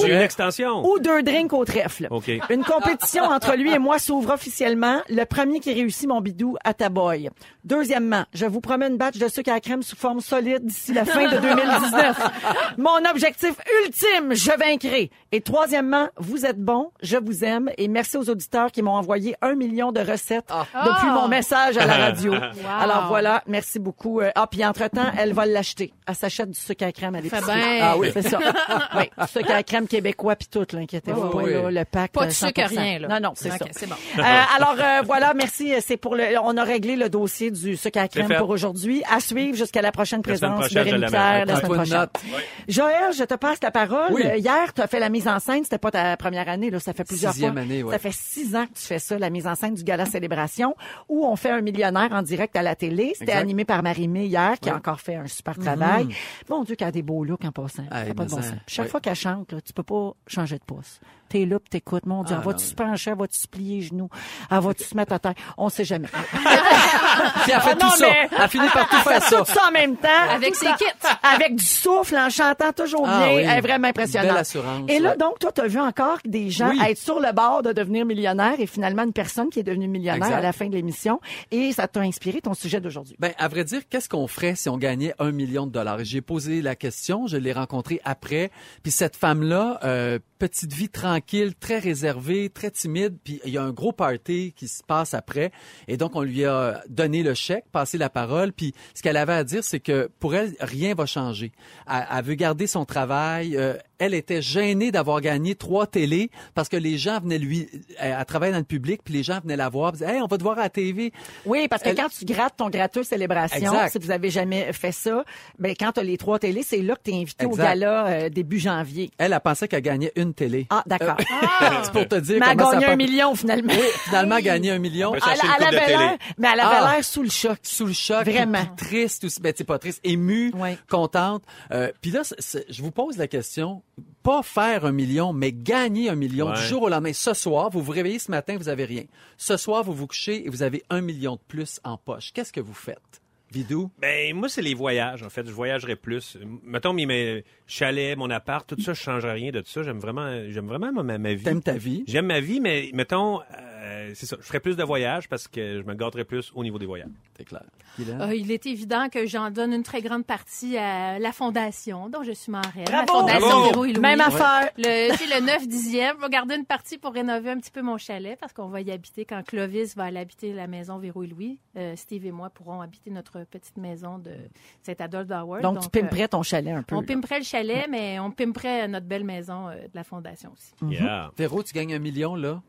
c'est une extension.
ou deux drinks au trèfle. Une compétition entre lui et moi s'ouvre officiellement. Le premier qui réussit mon bidou à ta boy. Deuxièmement, je vous promets une batch de sucre à crème sous forme solide d'ici la fin de 2019. (laughs) Mon objectif ultime, je vaincrai. Et troisièmement, vous êtes bons, je vous aime et merci aux auditeurs qui m'ont envoyé un million de recettes depuis mon message à la radio. (laughs) Alors voilà, merci beaucoup. Euh, Ah, puis entre-temps, elle va l'acheter. Elle s'achète du sucre à crème à l'épicerie. Ah oui, c'est ça. (laughs) oui, du sucre à crème québécois puis tout, là, inquiétez-vous
Oh,
pas,
oui.
là, le pack.
Pas
euh,
de sucre,
100%.
rien, là.
Non, non, c'est
Ok,
ça.
c'est bon.
Euh, alors euh, voilà, merci. C'est pour le. On a réglé le dossier du sucre à crème pour aujourd'hui. À suivre jusqu'à la prochaine présence de Rémi. Pierre la semaine prochaine.
note.
Joël, je te passe la parole.
Oui.
Euh, Hier, tu as fait la mise en scène. C'était pas ta première année, là. Ça fait plusieurs
Sixième
fois.
année, ouais.
Ça fait six ans que tu fais ça, la mise en scène du Gala Célébration, où on fait un millionnaire en direct à la télé. C'était animé par Marie-Mé hier, qui a encore fait un super travail. Mon Dieu, qu'elle a des beaux looks en passant.
Ah,
pas de bon sens. Chaque fois qu'elle chante, là, tu peux pas changer de głos. T'es là, pis t'écoutes. Mon Dieu,
Ah,
va-tu se pencher, va-tu se plier les genoux, va-tu se mettre à terre? On sait jamais. (laughs)
Puis elle fait tout
non,
ça.
mais-
Elle finit par tout faire ça.
Tout ça en même temps.
Avec ses
ça-
kits.
Avec du souffle, en chantant toujours
Ah
bien.
oui.
Elle est vraiment impressionnante.
Belle assurance,
Et là,
ouais.
donc, toi, tu as vu encore des gens
Oui.
être sur le bord de devenir millionnaire et finalement une personne qui est devenue millionnaire
Exact.
à la fin de l'émission. Et ça t'a inspiré ton sujet d'aujourd'hui.
Ben, à vrai dire, qu'est-ce qu'on ferait si on gagnait un million de dollars? J'ai posé la question, je l'ai rencontrée après, puis cette femme-là, euh, petite vie tranquille, très réservée, très timide, puis il y a un gros party qui se passe après, et donc on lui a donné le chèque, passé la parole, puis ce qu'elle avait à dire, c'est que pour elle, rien va changer. Elle, elle veut garder son travail. euh, elle était gênée d'avoir gagné trois télés parce que les gens venaient lui, elle, elle travaille dans le public, puis les gens venaient la voir, disaient, hey, on va te voir à la TV.
Oui, parce que
Elle-
quand tu grattes ton gratteux célébration,
Exact.
si vous avez jamais fait ça, ben quand tu as les trois télés, c'est là que tu es invité au gala euh, début janvier.
Elle, elle pensait qu'elle gagnait une télé.
Ah, d'accord. (laughs)
C'est pour te dire
Mais elle
ça
gagné
a
un million finalement.
Finalement, gagné un million.
Elle, avait l'air, mais elle avait
Ah.
l'air sous le choc.
sous le choc.
Vraiment.
triste aussi. Ben, c'est pas triste. Émue,
Ouais.
contente. Euh, puis là, je vous pose la question. Pas faire un million, mais gagner un million
Ouais.
du jour au lendemain. Ce soir, vous vous réveillez ce matin, vous avez rien. Ce soir, vous vous couchez et vous avez un million de plus en poche. Qu'est-ce que vous faites? Vidou?
Ben, moi, c'est les voyages, en fait. Je voyagerais plus. Mettons, mes, mes chalets, mon appart, tout ça, je changerais rien de tout ça. J'aime vraiment, j'aime vraiment ma, ma vie.
T'aimes ta vie?
J'aime ma vie, mais mettons, euh, c'est ça. Je ferais plus de voyages parce que je me gâterais plus au niveau des voyages.
C'est clair.
Euh, il est évident que j'en donne une très grande partie à la fondation dont je suis marraine.
Bravo!
La fondation! Véro et Louis.
Même affaire.
Le, sais, le 9 10e, on va garder une partie pour rénover un petit peu mon chalet parce qu'on va y habiter quand Clovis va aller habiter la maison Véro et Louis. Euh, Steve et moi pourrons habiter notre petite maison de Saint-Adolphe d'Howard.
Donc, tu
euh,
pimperais ton chalet un peu.
on
là.
pimperait le chalet, mais on pimperait notre belle maison euh, de la fondation aussi.
Mhm.
Yeah.
Véro, tu gagnes un million, là?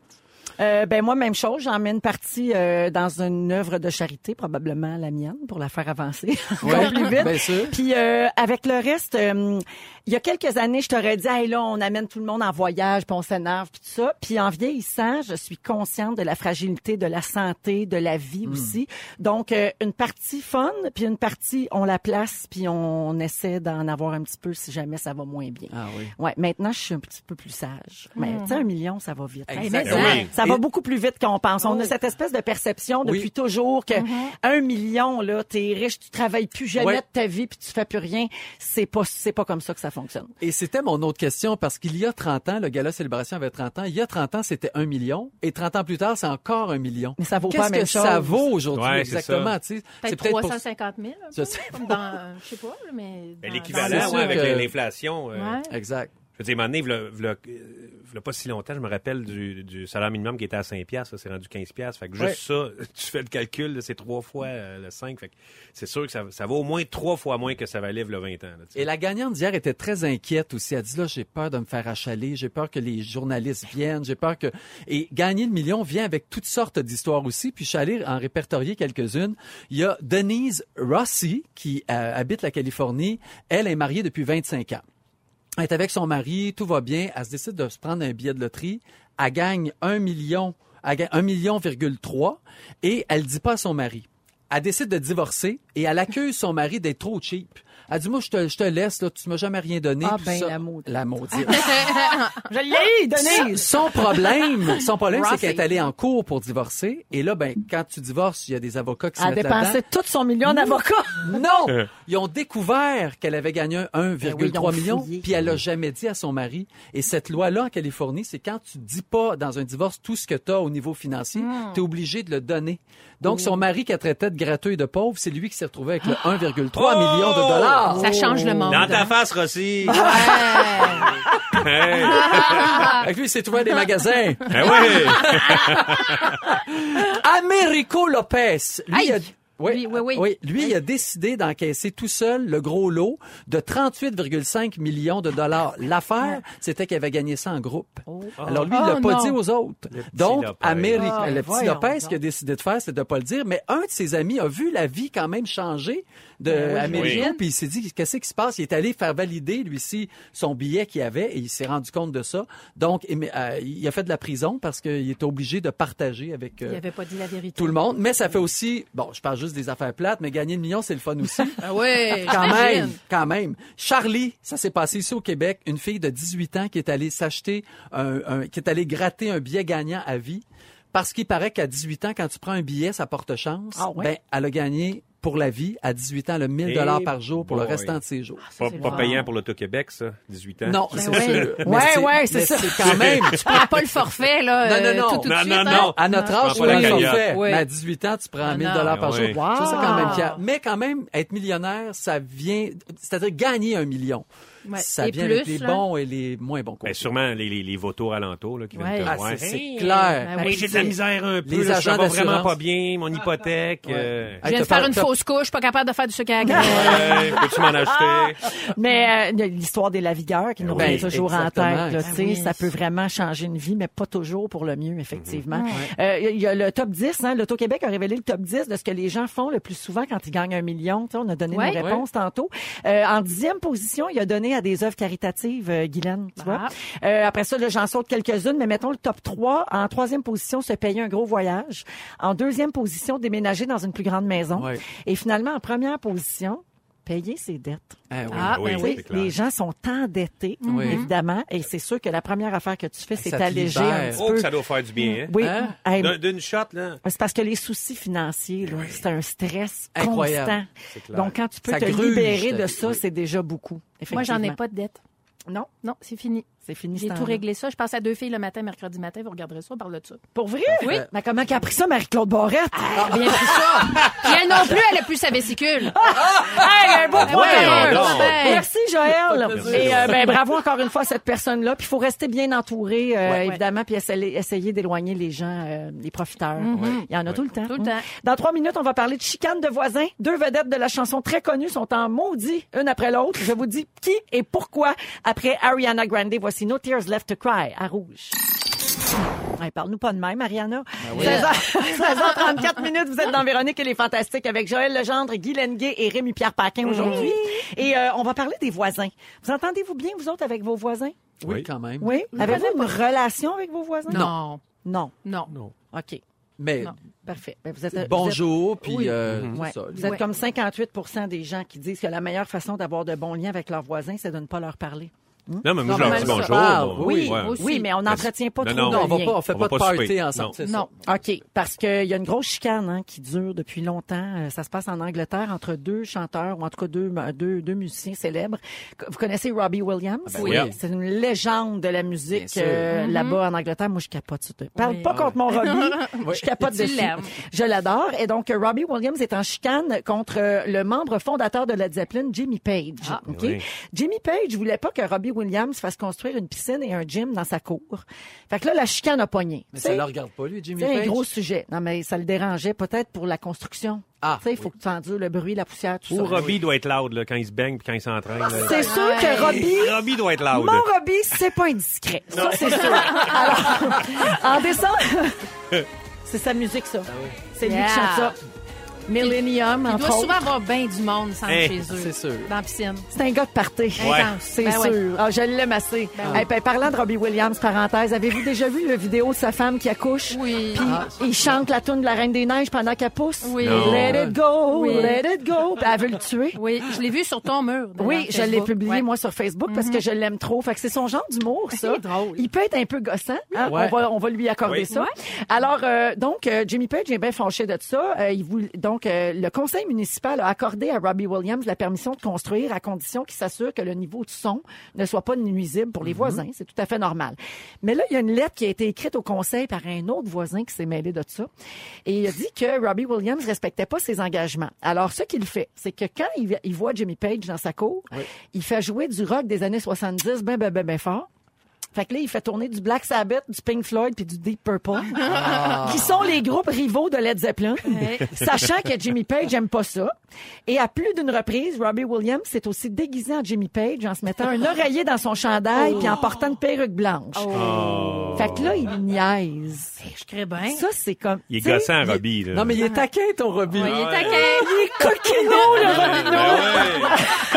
Euh, ben moi, même chose. J'en mets une partie euh, dans une œuvre de charité, probablement la mienne, pour la faire avancer (laughs) encore plus vite.
Bien sûr.
Puis euh, avec le reste, euh, il y a quelques années, je t'aurais dit, hey, là, on amène tout le monde en voyage, puis on s'énerve, puis tout ça. Puis en vieillissant, je suis consciente de la fragilité de la santé, de la vie aussi. Donc, euh, une partie fun, puis une partie, on la place, puis on, on essaie d'en avoir un petit peu si jamais ça va moins bien.
Ah oui.
Ouais, maintenant, je suis un petit peu plus sage. Mais tu sais, un million, ça va vite. Ça
Et-
va beaucoup plus vite qu'on pense. On
Oh.
a cette espèce de perception depuis
Oui.
toujours que un million, là, t'es riche, tu travailles plus jamais
Ouais.
de ta vie puis tu fais plus rien. C'est pas, c'est pas comme ça que ça fonctionne.
Et c'était mon autre question parce qu'il y a 30 ans, le gala Célébration avait 30 ans. Il y a 30 ans, c'était un million. Et 30 ans plus tard, c'est encore un million.
Mais ça vaut pas
Qu'est-ce
la même
que ça vaut aujourd'hui?
Ouais,
exactement, tu sais? C'est
Peut-être
pour-
350 000. un
Je sais
dans, euh, je sais pas, mais.
Ben,
dans-
L'équivalent, ouais, avec
que-
l'inflation. euh,
Ouais.
Exact.
Je veux dire, à un moment donné, v'là- v'là- euh, v'là pas si longtemps, je me rappelle du, du salaire minimum qui était à 5 piastres, ça, c'est rendu 15 piastres. Fait que juste ça, (laughs) tu fais le calcul, là, c'est trois fois euh, le 5. Fait que c'est sûr que ça, ça vaut au moins trois fois moins que ça valait le 20 ans. là.
Et la gagnante d'hier était très inquiète aussi. Elle dit là, j'ai peur de me faire achaler, j'ai peur que les journalistes viennent, j'ai peur que et gagner le million vient avec toutes sortes d'histoires aussi. Puis je suis allé en répertorier quelques-unes. Il y a Denise Rossi qui euh, habite la Californie. Elle est mariée depuis 25 ans. Elle est avec son mari, tout va bien. Elle se décide de se prendre un billet de loterie. Elle gagne un million, elle gagne un million virgule trois et elle dit pas à son mari. Elle décide de divorcer et elle accuse son mari d'être trop cheap. Elle dit, moi, je te, je te laisse, là, tu m'as jamais rien donné.
Ah, ben,
ça-
la maudite.
La maudite. (laughs)
Je l'ai, Denise!
Son problème, son problème, c'est qu'elle est allée en cours pour divorcer. Et là, ben, quand tu divorces, il y a des avocats qui se
Elle a
mettent là-dedans.
dépensé tout son million d'avocats.
Non! Ils ont découvert qu'elle avait gagné un 1,3
Ben
million, puis elle l'a jamais dit à son mari. Et cette loi-là en Californie, c'est quand tu dis pas dans un divorce tout ce que tu as au niveau financier,
Hmm.
tu es obligé de le donner. Donc, son mari qui a traitait de gratteux et de pauvre, c'est lui qui s'est retrouvé avec le
Ah!
1,3
Oh!
million de dollars.
Ça change le monde.
Dans ta face, Rossi!
Ouais. (laughs)
Hey! (laughs)
Avec lui, il s'est trouvé à des magasins. (laughs)
Ben oui!
Americo Lopez. Lui, il a- Oui,
Lui, oui, oui.
Lui, il a décidé d'encaisser tout seul le gros lot de 38,5 millions de dollars. L'affaire, c'était qu'il avait gagné ça en groupe. Alors lui, il l'a
Oh,
pas
non.
dit aux autres. Donc. Amérique,
Ah,
le petit
voyons
Lopez, qu'il a décidé de faire, c'est de pas le dire. Mais un de ses amis a vu la vie quand même changer de Américo,
j'imagine.
puis il s'est dit, qu'est-ce qui se passe? Il est allé faire valider, lui-ci, son billet qu'il avait, et il s'est rendu compte de ça. Donc, et- mais, euh, il a fait de la prison parce qu'il était obligé de partager avec... euh,
Il avait pas dit la vérité.
tout le monde. Mais ça fait aussi, bon, je parle juste des affaires plates, mais gagner le million, c'est le fun aussi. (laughs)
Ah ouais,
quand même, quand même. Charlie, ça s'est passé ici au Québec, une fille de 18 ans qui est allée s'acheter un, un- qui est allée gratter un billet gagnant à vie. Parce qu'il paraît qu'à 18 ans, quand tu prends un billet, ça porte chance.
Ah ouais?
Ben, elle a gagné pour la vie, à 18 ans, le 1000 dollars
Eh
par jour pour le restant de ses jours.
Pas, pas payant pour l'Auto-Québec, ça, 18 ans.
Non, (laughs) c'est
ouais.
sûr.
Ouais, ouais, c'est ça.
C'est quand même.
Tu prends pas le forfait, là.
Non, non, non.
tout, tout de
Non,
suite,
non,
hein?
non.
À notre âge,
prends
oui, on le
cagnotte.
fait.
Oui.
Mais à 18 ans, tu prends
Ah
1000
non.
dollars par
Ah
jour. trouve ça quand même
Wow.
fier. Mais quand même, être millionnaire, ça vient, c'est-à-dire gagner un million.
Ouais.
Ça
Et
vient
plus,
avec les
là?
bons et les moins bons
Ben,
côtés.
sûrement les, les, les vautours alentours là, qui
Ouais.
viennent te
Ah,
voir.
c'est
Hey,
clair.
Ben oui,
j'ai de la misère un peu.
Les
là, ça va vraiment pas bien, mon hypothèque. euh,
Je viens de faire une fausse couche, pas capable de faire du sucre à la
ouais, peux-tu m'en acheter? (laughs)
Mais euh, il l'histoire des lavigueurs qui nous
Ben
revient toujours en tête. Là,
Ben
tu sais,
oui.
Ça peut vraiment changer une vie, mais pas toujours pour le mieux, effectivement.
Mm-hmm.
Euh, Il y a le top 10. Hein, L'Auto-Québec a révélé le top 10 de ce que les gens font le plus souvent quand ils gagnent un million. Tu sais, on a donné
Ouais.
nos réponses tantôt. Euh, en dixième position, il a donné à des œuvres caritatives, euh, Guylaine. Tu vois?
Ah.
Euh, après ça, j'en saute quelques-unes, mais mettons le top 3. En troisième position, se payer un gros voyage. En deuxième position, déménager dans une plus grande maison.
Ouais.
Et finalement, en première position, payer ses dettes.
Ah oui.
Ah,
oui,
ben
c'est clair.
les gens sont endettés,
Oui.
évidemment, et c'est sûr que la première affaire que tu fais, c'est
Ça te
alléger un petit
Oh, que
peu.
ça doit faire du bien, hein?
Oui,
Hein?
Hey,
D'une shot, là.
c'est parce que les soucis financiers, là, c'est un stress
Incroyable.
constant.
C'est.
Donc, quand tu peux
Ça
te
gruge,
libérer de ça,
Oui.
c'est déjà beaucoup.
Moi, j'en ai pas de dette.
Non,
Non, c'est fini.
C'est fini.
J'ai tout réglé ça. Je passe à deux filles le matin, mercredi matin. Vous regarderez ça, on parle de ça.
Pour vrai?
Oui.
Mais comment qu'elle a pris ça, Marie-Claude Barrette?
Ah, bien pris ça. Puis elle non plus, elle a plus sa vésicule.
Hey, un beau
Ben
point
ouais, ben.
Merci Joël. Et euh, ben bravo encore une fois à cette personne-là. Puis il faut rester bien entouré, euh,
Ouais.
évidemment, puis essayer, essayer d'éloigner les gens, euh, les profiteurs. Il y en a tout le temps.
Tout le temps.
Dans trois minutes, on va parler de chicane de voisins. Deux vedettes de la chanson très connues sont en maudit, une après l'autre. Je vous dis qui et pourquoi. Après Ariana Grande, voici No Tears Left to Cry à rouge. Ouais, Parle-nous pas de même, Ariana. 16h34 minutes, vous êtes dans Véronique et les Fantastiques avec Joël Legendre, Guy Lenguet et Rémi-Pierre Paquin aujourd'hui. Et euh, on va parler des voisins. Vous entendez-vous bien, vous autres, avec vos voisins?
Oui,
Oui.
quand même.
Oui? Avez-vous une relation avec vos voisins?
Non.
Non.
Non.
Non.
OK.
Mais
Non.
Parfait. Ben, vous êtes, vous êtes-
bonjour, puis
Oui.
euh,
Ouais. Vous êtes
Ouais.
comme 58 des gens qui disent que la meilleure façon d'avoir de bons liens avec leurs voisins, c'est de ne pas leur parler.
Non, mais moi, je leur dis bonjour. bon,
oui.
ouais.
Oui, mais on n'entretient pas
non,
trop
non,
de
Non, on va pas, on fait
On
pas de party
souper.
ensemble,
Non.
ça.
OK, parce qu'il y a une grosse chicane hein, qui dure depuis longtemps. Euh, Ça se passe en Angleterre entre deux chanteurs, ou en tout cas deux, deux, deux musiciens célèbres. Vous connaissez Robbie Williams?
ben oui. Oui.
C'est une légende de la musique euh, là-bas en Angleterre. Moi, je capote sur. Parle
Oui.
pas contre mon Robbie. (laughs) Je capote
Tu
dessus.
l'aimes.
Je l'adore. Et donc, euh, Robbie Williams est en chicane contre euh, le membre fondateur de Led Zeppelin, Jimmy Page.
Ah,
OK?
oui.
Jimmy Page voulait pas que Robbie Williams fasse construire une piscine et un gym dans sa cour. Fait que là, la chicane a pogné.
Mais ça le regarde pas, lui, Jimmy
c'est un gros sujet. Non, mais ça le dérangeait peut-être pour la construction.
Ah,
Tu sais, il faut que tu endures le bruit, la poussière, tout
Ou
ça.
Robbie doit être loud là, quand il se baigne puis quand il s'entraîne.
C'est sûr que Robbie (laughs)
Robbie doit être loud.
Mon Robbie, c'est pas indiscret. Ça, c'est sûr. (laughs) Alors, en décembre, (laughs) c'est sa musique, ça. C'est lui qui chante ça. Millennium,
Il
entre
doit
autres.
souvent avoir bien du monde sans
Hey,
chez eux.
c'est sûr.
Dans la piscine.
C'est un gars de party.
Ouais.
Intense.
C'est
Ben ouais.
sûr. Ah, je l'aime assez.
Ben
Eh ben, parlant de Robbie Williams, parenthèse, avez-vous déjà vu la vidéo de sa femme qui accouche?
Oui.
Puis il chante la tune de la Reine des Neiges pendant qu'elle pousse?
Oui.
Non.
Let it go,
Oui.
let it go. Puis elle veut le tuer.
Oui, je l'ai vu sur ton mur. d'ailleurs,
Oui, je l'ai
Facebook.
publié
Ouais.
moi sur Facebook parce que je l'aime trop. Fait que c'est son genre d'humour, ça.
C'est drôle.
Il peut être un peu gossant. hein?
Ouais.
On, va, on va lui accorder
Oui.
ça. Alors, euh, donc, euh, Jimmy Page est bien fâché de ça. Euh, il voulait- donc, euh, le conseil municipal a accordé à Robbie Williams la permission de construire à condition qu'il s'assure que le niveau de son ne soit pas nuisible pour les voisins. C'est tout à fait normal. Mais là, il y a une lettre qui a été écrite au conseil par un autre voisin qui s'est mêlé de ça. Et il a dit que Robbie Williams respectait pas ses engagements. Alors, ce qu'il fait, c'est que quand il, il voit Jimmy Page dans sa cour, il fait jouer du rock des années 70 ben, ben, ben, ben fort. Fait que là, il fait tourner du Black Sabbath, du Pink Floyd puis du Deep Purple, qui sont les groupes rivaux de Led Zeppelin, sachant que Jimmy Page aime pas ça. Et à plus d'une reprise, Robbie Williams s'est aussi déguisé en Jimmy Page en se mettant un oreiller dans son chandail puis en portant une perruque blanche.
Oh.
Fait que là, il niaise.
Je crée bien.
Ça, c'est comme...
Il est gossant,
il-
Robbie. Là.
Non, mais il est taquin, ton Robbie.
Oui, il est
ouais.
taquin.
Il est coquino, le Robino!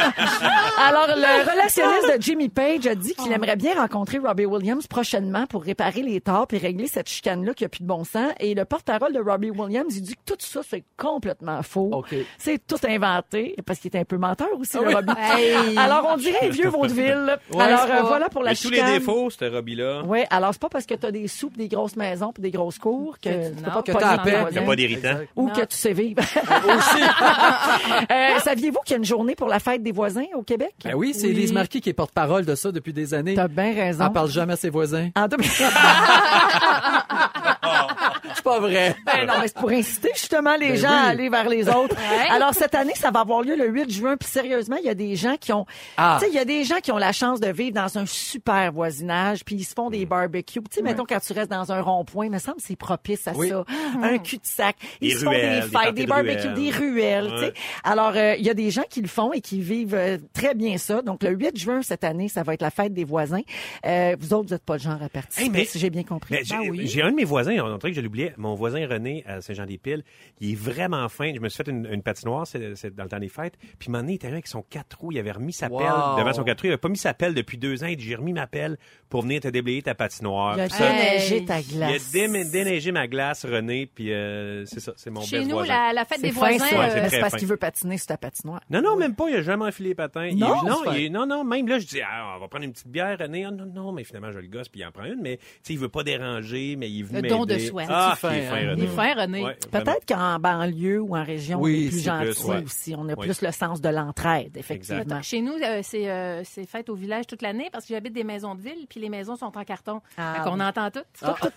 (laughs) Alors, le relationniste de Jimmy Page a dit qu'il aimerait bien rencontrer Robbie Williams prochainement pour réparer les torts et régler cette chicane-là qui a plus de bon sens. Et le porte-parole de Robbie Williams, il dit que tout ça, c'est complètement faux. C'est tout inventé, parce qu'il est un peu menteur aussi, le Robbie.
Hey.
Alors, on dirait un vieux (laughs) vaudeville.
Ouais,
alors, euh,
pas-
voilà pour la
Mais tous les
chicane.
défauts, ce Robbie-là.
Oui, alors c'est pas parce que tu as des soupes, des grosses maisons puis des grosses cours que
Que-
tu peux pas
t'as
pas d'irritant.
Ou
Non.
que tu sais vivre. (laughs) (laughs) Euh, Saviez-vous qu'il y a une journée pour la fête des voisins au Québec?
Ben oui, c'est Lise Marquis qui est porte-parole de ça depuis des années.
T'as bien raison.
Parle jamais à ses voisins.
En deux- (laughs) (laughs)
C'est pas vrai. (laughs)
Ben non, mais c'est pour inciter justement les
Ben
gens
oui.
à aller vers les autres. Alors cette année, ça va avoir lieu le 8 juin. Puis sérieusement, il y a des gens qui ont,
Ah.
tu sais, il y a des gens qui ont la chance de vivre dans un super voisinage, puis ils se font
Mm.
des barbecues. Tu sais, mettons quand tu restes dans un rond-point, me semble c'est propice à
Oui.
ça. Un cul-de-sac. Ils
Des
se font
ruelles,
des
des
fêtes, des
de
barbecues,
ruelles.
des ruelles. tu sais.
Ouais.
Alors euh, il y a des gens qui le font et qui vivent euh, très bien ça. Donc le 8 juin cette année, ça va être la fête des voisins. Euh, vous autres, vous n'êtes pas le genre à participer,
Hey, mais-
si j'ai bien compris.
Mais j'ai
Ben oui.
j'ai un de mes voisins, on dirait que je mon voisin René à Saint-Jean-des-Piles, il est vraiment fin. Je me suis fait une, une patinoire c'est, c'est dans le temps des fêtes. Puis un moment donné, il était arrivé avec son 4 roues, il avait remis sa
Wow.
pelle devant son 4 roues. Il avait pas mis sa pelle depuis deux ans. Il dit, j'ai remis ma pelle pour venir te déblayer ta patinoire.
Il a déneigé
Hey.
ta
il a
glace.
déneigé ma glace, René, puis euh, c'est ça, c'est mon
Chez
best
nous,
voisin.
la, la fête
C'est
des
fin,
voisins,
ça.
Ouais, c'est
euh,
c'est parce
fin.
qu'il veut patiner sur ta patinoire.
Non, non, même pas. Il a jamais enfilé les patins. Il-
Non,
non, il- non, non, même là, je dis, ah, on va prendre une petite bière, René. Ah, non, non, mais finalement, je le gosse, puis il en prend une. Mais, tu sais, il veut pas déranger, mais il venu
Le don de soi.
Ah,
C'est
il est
fin,
fin,
hein.
René.
Fin, René.
Ouais.
Peut-être qu'en banlieue ou en région,
Oui,
on est plus gentil
plus, ouais.
aussi. On a
Oui.
plus le sens de l'entraide, effectivement.
Chez nous, euh, c'est euh, c'est fête au village toute l'année parce que j'habite des maisons de ville, puis les maisons sont en carton.
Ah
Fait qu'on
oui.
entend tout.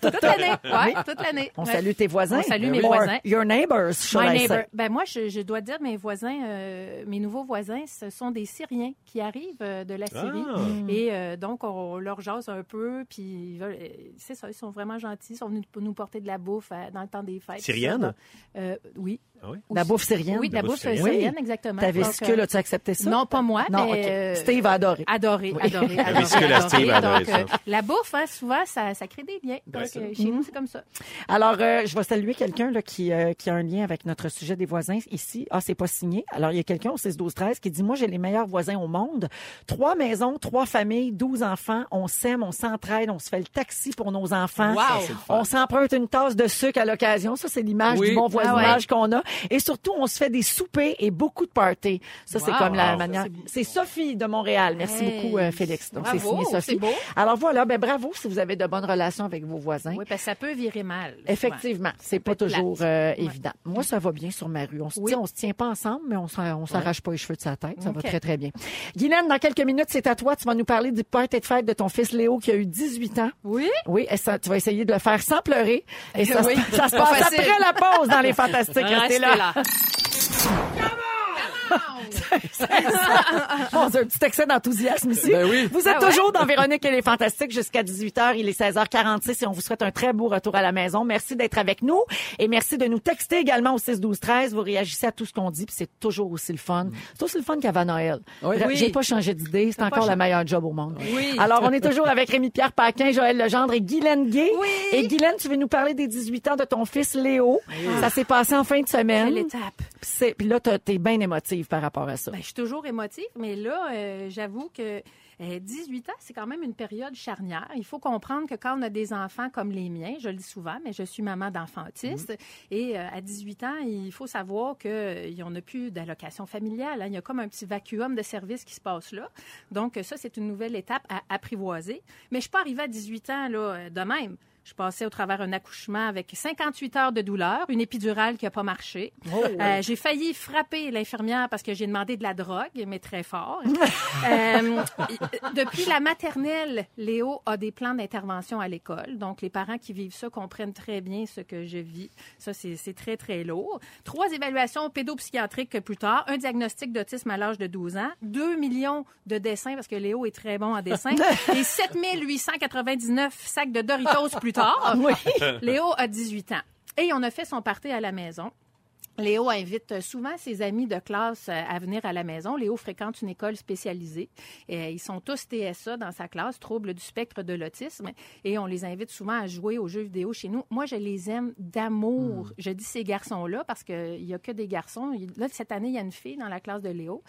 Toute l'année. (laughs) Ouais, toute l'année.
On salue tes voisins.
On salue mes
Or
voisins.
Your neighbors, should
My
I
neighbor.
say.
Ben moi, je, je dois dire, mes voisins, euh, mes nouveaux voisins, ce sont des Syriens qui arrivent euh, de la Syrie.
Ah.
Et euh, donc, on leur jase un peu, puis c'est ça, ils sont vraiment gentils. Ils sont venus nous porter de la bouffe euh, dans le temps des fêtes.
Syrienne?
Euh, oui.
Ah oui?
La bouffe syrienne.
Oui, de la
bouffe
bouffe
syrienne.
exactement.
Ta
Donc,
vésicule,
euh,
as-tu accepté ça?
Non, pas moi,
Non,
mais... Euh,
Steve a adoré.
Adoré,
Oui.
adoré,
Steve a adoré
Donc,
ça.
euh, la bouffe, hein, souvent, ça, ça crée des liens. Donc, euh, chez nous, c'est comme ça.
Alors, euh, je vais saluer quelqu'un là, qui, euh, qui a un lien avec notre sujet des voisins ici. Ah, c'est pas signé. Alors, il y a quelqu'un au 6 12 13 qui dit Moi, j'ai les meilleurs voisins au monde. Trois maisons, trois familles, douze enfants. On s'aime, on s'entraide, on se fait le taxi pour nos enfants.
Wow! Ça.
On s'emprunte une tasse de sucre à l'occasion. Ça, c'est l'image
Oui.
du bon
Ah
voisinage qu'on a. Et surtout, on se fait des soupers et beaucoup de parties. Ça, c'est comme la
Wow.
manière. C'est Sophie de Montréal. Merci
Hey.
beaucoup, euh, Félix. Donc, c'est signé Sophie.
beau.
Alors voilà, ben bravo si vous avez de bonnes relations avec vos voisins.
Oui, parce que ça peut virer mal.
Effectivement, c'est pas toujours euh,
Ouais.
évident. Moi, ça va bien sur ma rue. On se
Oui.
dit, on se tient pas ensemble, mais on s'arrache pas les cheveux de sa tête. Ça va très, très bien. Guylaine, dans quelques minutes, c'est à toi. Tu vas nous parler du party de fête de ton fils Léo qui a eu 18 ans.
Oui?
Oui, ça, tu vas essayer de le faire sans pleurer. Et (laughs) ça, se-
Oui.
ça se
Pas
passe après la pause dans les Fantastiques. Restez
Restez (laughs)
Bon, c'est un petit excès d'enthousiasme ici.
Ben oui.
Vous êtes
Ah ouais?
toujours dans Véronique et les Fantastiques jusqu'à 18h. Il est 16h46 et on vous souhaite un très beau retour à la maison. Merci d'être avec nous et merci de nous texter également au 6 12 13. Vous réagissez à tout ce qu'on dit puis c'est toujours aussi le fun. C'est aussi le fun qu'avant Noël.
Oui.
Oui.
J'ai pas changé d'idée. C'est encore le meilleur job au monde.
Oui.
Alors, on est toujours avec Rémi-Pierre Paquin, Joël Legendre et Guylaine Gay.
Oui.
Et Guylaine, tu veux nous parler des 18 ans de ton fils Léo. Ça s'est passé en fin de semaine.
Quelle étape?
Puis c'est- là, t'es bien émotive par rapport à ça?
Ben, je suis toujours émotive, mais là, euh, j'avoue que euh, 18 ans, c'est quand même une période charnière. Il faut comprendre que quand on a des enfants comme les miens, je le dis souvent, mais je suis maman d'enfants autistes, et euh, à 18 ans, il faut savoir qu'il n'y en a plus d'allocation familiale. hein. Il y a comme un petit vacuum de services qui se passe là. Donc, ça, c'est une nouvelle étape à apprivoiser. Mais je suis pas arrivée à 18 ans là, euh, de même. Je passais au travers un accouchement avec 58 heures de douleur, une épidurale qui n'a pas marché. Euh, j'ai failli frapper l'infirmière parce que j'ai demandé de la drogue, mais très fort. (laughs) Euh, depuis la maternelle, Léo a des plans d'intervention à l'école. Donc, les parents qui vivent ça comprennent très bien ce que je vis. Ça, c'est c'est très, très lourd. Trois évaluations pédopsychiatriques plus tard, un diagnostic d'autisme à l'âge de 12 ans, 2 millions de dessins parce que Léo est très bon en dessin (laughs) et 7899 sacs de Doritos plus tard. (laughs) Léo a 18 ans. Et on a fait son party à la maison. Léo invite souvent ses amis de classe euh, à venir à la maison. Léo fréquente une école spécialisée. Et ils sont tous TSA dans sa classe, troubles du spectre de l'autisme. Et on les invite souvent à jouer aux jeux vidéo chez nous. Moi, je les aime d'amour. Je dis ces garçons-là parce qu'il n'y a que des garçons. Là, cette année, il y a une fille dans la classe de Léo.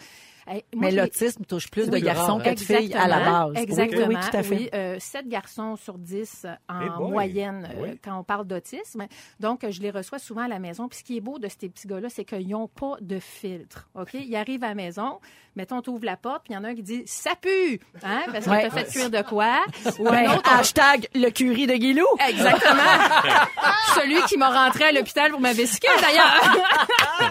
Moi,
Mais l'autisme touche plus de garçons que de filles à la base.
Exactement.
Oui, oui, tout à fait.
Oui, euh, 7 garçons sur 10 en moyenne euh, quand on parle d'autisme. Donc, euh, je les reçois souvent à la maison. Puis ce qui est beau de ces petits gars-là, c'est qu'ils n'ont pas de filtre. OK? Ils arrivent à la maison, mettons, tu ouvres la porte, puis il y en a un qui dit « Ça pue! Hein? Parce que
Ouais.
t'as fait cuire de quoi? » Ou un autre,
hashtag le curry de Guilou.
Exactement. (laughs) Celui qui m'a rentré à l'hôpital pour ma vésicule, d'ailleurs. (laughs)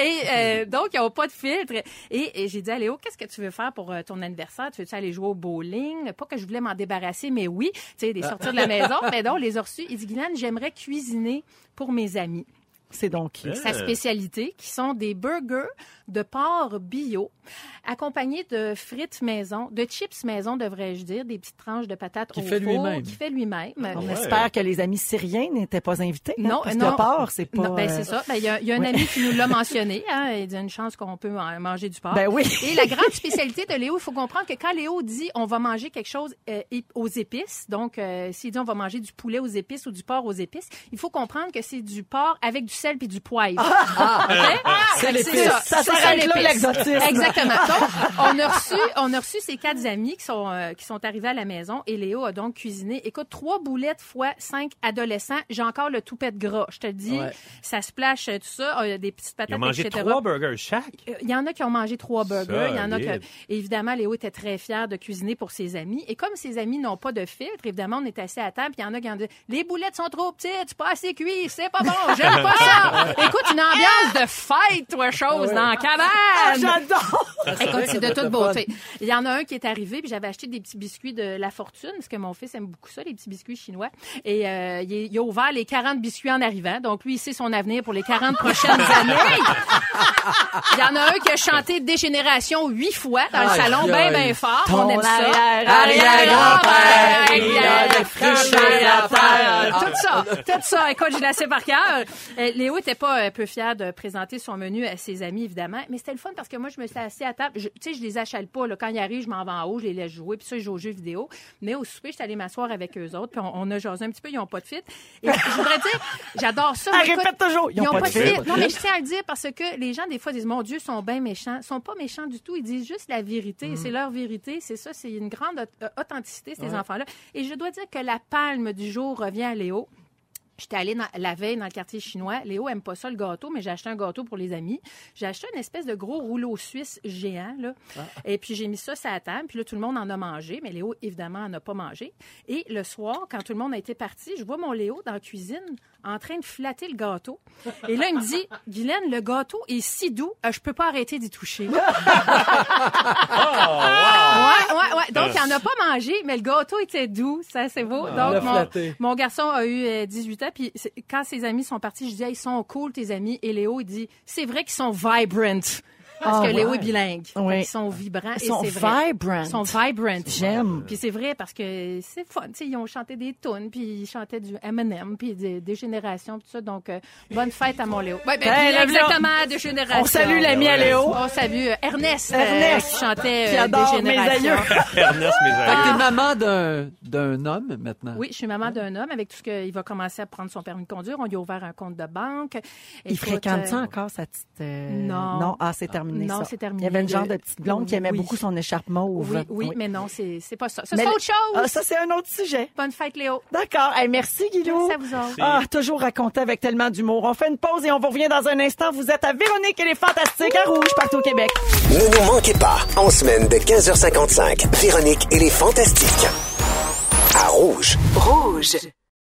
et (laughs) euh, donc, ils n'ont pas de filtre. Et, et j'ai dit à Léo, qu'est-ce que tu veux faire pour euh, ton anniversaire? Tu veux-tu aller jouer au bowling? Pas que je voulais m'en débarrasser, mais oui. Tu sais, des sorties de la maison. Mais donc, on les a reçus. Il dit, Guylaine, j'aimerais cuisiner pour mes amis.
C'est donc qui?
Sa spécialité, qui sont des burgers de porc bio, accompagnés de frites maison, de chips maison, devrais-je dire, des petites tranches de patates
Qui
au
fait
four,
lui-même.
qui fait lui-même.
On
Ouais.
espère que les amis syriens n'étaient pas invités. hein,
Non,
parce
non.
que le porc, c'est pas.
Non, ben, c'est ça. Ben, il y a, y a un
oui.
ami qui nous l'a (laughs) mentionné. Hein, il dit une chance qu'on peut manger du porc.
Ben oui.
Et la grande spécialité de Léo, il faut comprendre que quand Léo dit on va manger quelque chose euh, aux épices, donc euh, s'il dit on va manger du poulet aux épices ou du porc aux épices, il faut comprendre que c'est du porc avec du sel puis du poivre. OK?
C'est
Fait que
l'épice.
ça.
Ça
C'est l'épice.
l'exotisme.
Exactement. (laughs) Donc, on a reçu, on a reçu ces quatre amis qui sont, euh, qui sont arrivés à la maison et Léo a donc cuisiné. Écoute, trois boulettes fois cinq adolescents. J'ai encore le toupet de gras. Je te le dis,
Ouais.
ça splash, euh, tout ça. Des petites
Ils
patates,
ont mangé
etc.
trois burgers chaque?
Euh, Il y en a qui ont mangé trois burgers. Il y en a que, évidemment, Léo était très fier de cuisiner pour ses amis. Et comme ses amis n'ont pas de filtre, évidemment, on est assis à table. Puis il y en a qui ont dit, les boulettes sont trop petites, pas assez cuit, c'est pas bon, j'aime (laughs) pas ça. (laughs) Écoute, une ambiance de fête, toi, chose, dans la cabane.
Ah, J'adore! (laughs)
Écoute, c'est de toute beauté. Il y en a un qui est arrivé, puis j'avais acheté des petits biscuits de La Fortune, parce que mon fils aime beaucoup ça, les petits biscuits chinois. Et euh, il, est- il a ouvert les 40 biscuits en arrivant. Donc, lui, il sait son avenir pour les 40 prochaines (laughs) années. Il y en a un qui a chanté Dégénération huit fois dans le
Aïe,
salon, bien, bien fort.
Ton
On aime ça.
arrière-
arrière-grand-père,
il a des friches à faire. Tout ça, tout ça. Écoute, j'ai laissé par cœur. Euh, Léo était pas un peu fier de présenter son menu à ses amis, évidemment, mais c'était le fun parce que moi, je me suis assise à table. Je- Tu sais, je les achale pas. Là. Quand ils arrivent, je m'en vais en haut, je les laisse jouer, puis ça, ils jouent aux jeux vidéo. Mais au souper, j'étais allée m'asseoir avec eux autres, puis on, on a jasé un petit peu, ils ont pas de fit. Et je voudrais dire, j'adore ça. Mais écoute,
répète toujours,
Ils ont pas de fit. Non, mais je tiens à le dire parce que les gens, des fois, disent, mon Dieu, sont bien méchants. Ils sont pas méchants du tout. Ils disent juste la vérité. C'est leur vérité. C'est ça. C'est une grande euh, authenticité, ces enfants-là. Et je dois dire que la palme du jour revient à Léo. J'étais allée dans- la veille dans le quartier chinois. Léo aime pas ça, le gâteau, mais j'ai acheté un gâteau pour les amis. J'ai acheté une espèce de gros rouleau suisse géant, là. Et puis, j'ai mis ça sur la table. Puis là, tout le monde en a mangé. Mais Léo, évidemment, en a pas mangé. Et le soir, quand tout le monde a été parti, je vois mon Léo dans la cuisine en train de flatter le gâteau. Et là, il me dit, Guylaine, le gâteau est si doux, euh, je peux pas arrêter d'y toucher. (laughs) Ouais, ouais, ouais. Donc, il en a pas mangé, mais le gâteau était doux. Ça, c'est beau.
l'a
Donc, mon, garçon a eu euh, 18 ans. Puis, c'est- quand ses amis sont partis, je dis, ils sont cool, tes amis. Et Léo, il dit, c'est vrai qu'ils sont vibrant. Parce
Ah,
que Léo
ouais.
est bilingue.
Oui.
Ils sont vibrants
Ils sont
c'est vrai.
vibrant.
Ils sont vibrant.
J'aime.
Puis c'est vrai parce que c'est fun. Tu sais, ils ont chanté des tunes, puis ils chantaient du Eminem, puis des, des générations, tout ça. Donc, euh, bonne fête à mon Léo. Ouais, ben,
Ben, là,
exactement, des générations.
On salue l'ami à Léo.
On salue euh, Ernest, euh,
Ernest,
qui chantait
qui
euh,
adore
des
mes
générations.
aïeux. (laughs)
Ernest, mes
Fait que t'es maman d'un, d'un homme maintenant.
Oui, je suis maman d'un homme avec tout ce qu'il va commencer à prendre son permis de conduire. On lui a ouvert un compte de banque.
Il fréquente
euh,
ça encore, sa petite... euh,
Non.
Non, ah, c'est terminé,
Non,
ça.
c'est terminé.
Il y avait une genre de petite blonde qui aimait
Oui.
beaucoup son écharpe mauve.
Oui, oui, mais non, c'est c'est pas ça. C'est autre chose.
Ah, ça, c'est un autre sujet.
Bonne fête, Léo.
D'accord. Hey, merci, Guilou.
Merci à vous autres.
Ah, toujours raconté avec tellement d'humour. On fait une pause et on vous revient dans un instant. Vous êtes à Véronique et les Fantastiques à Rouge, partout au Québec.
Ne nous manquez pas, en semaine de 15h55, Véronique et les Fantastiques. À Rouge.
Rouge.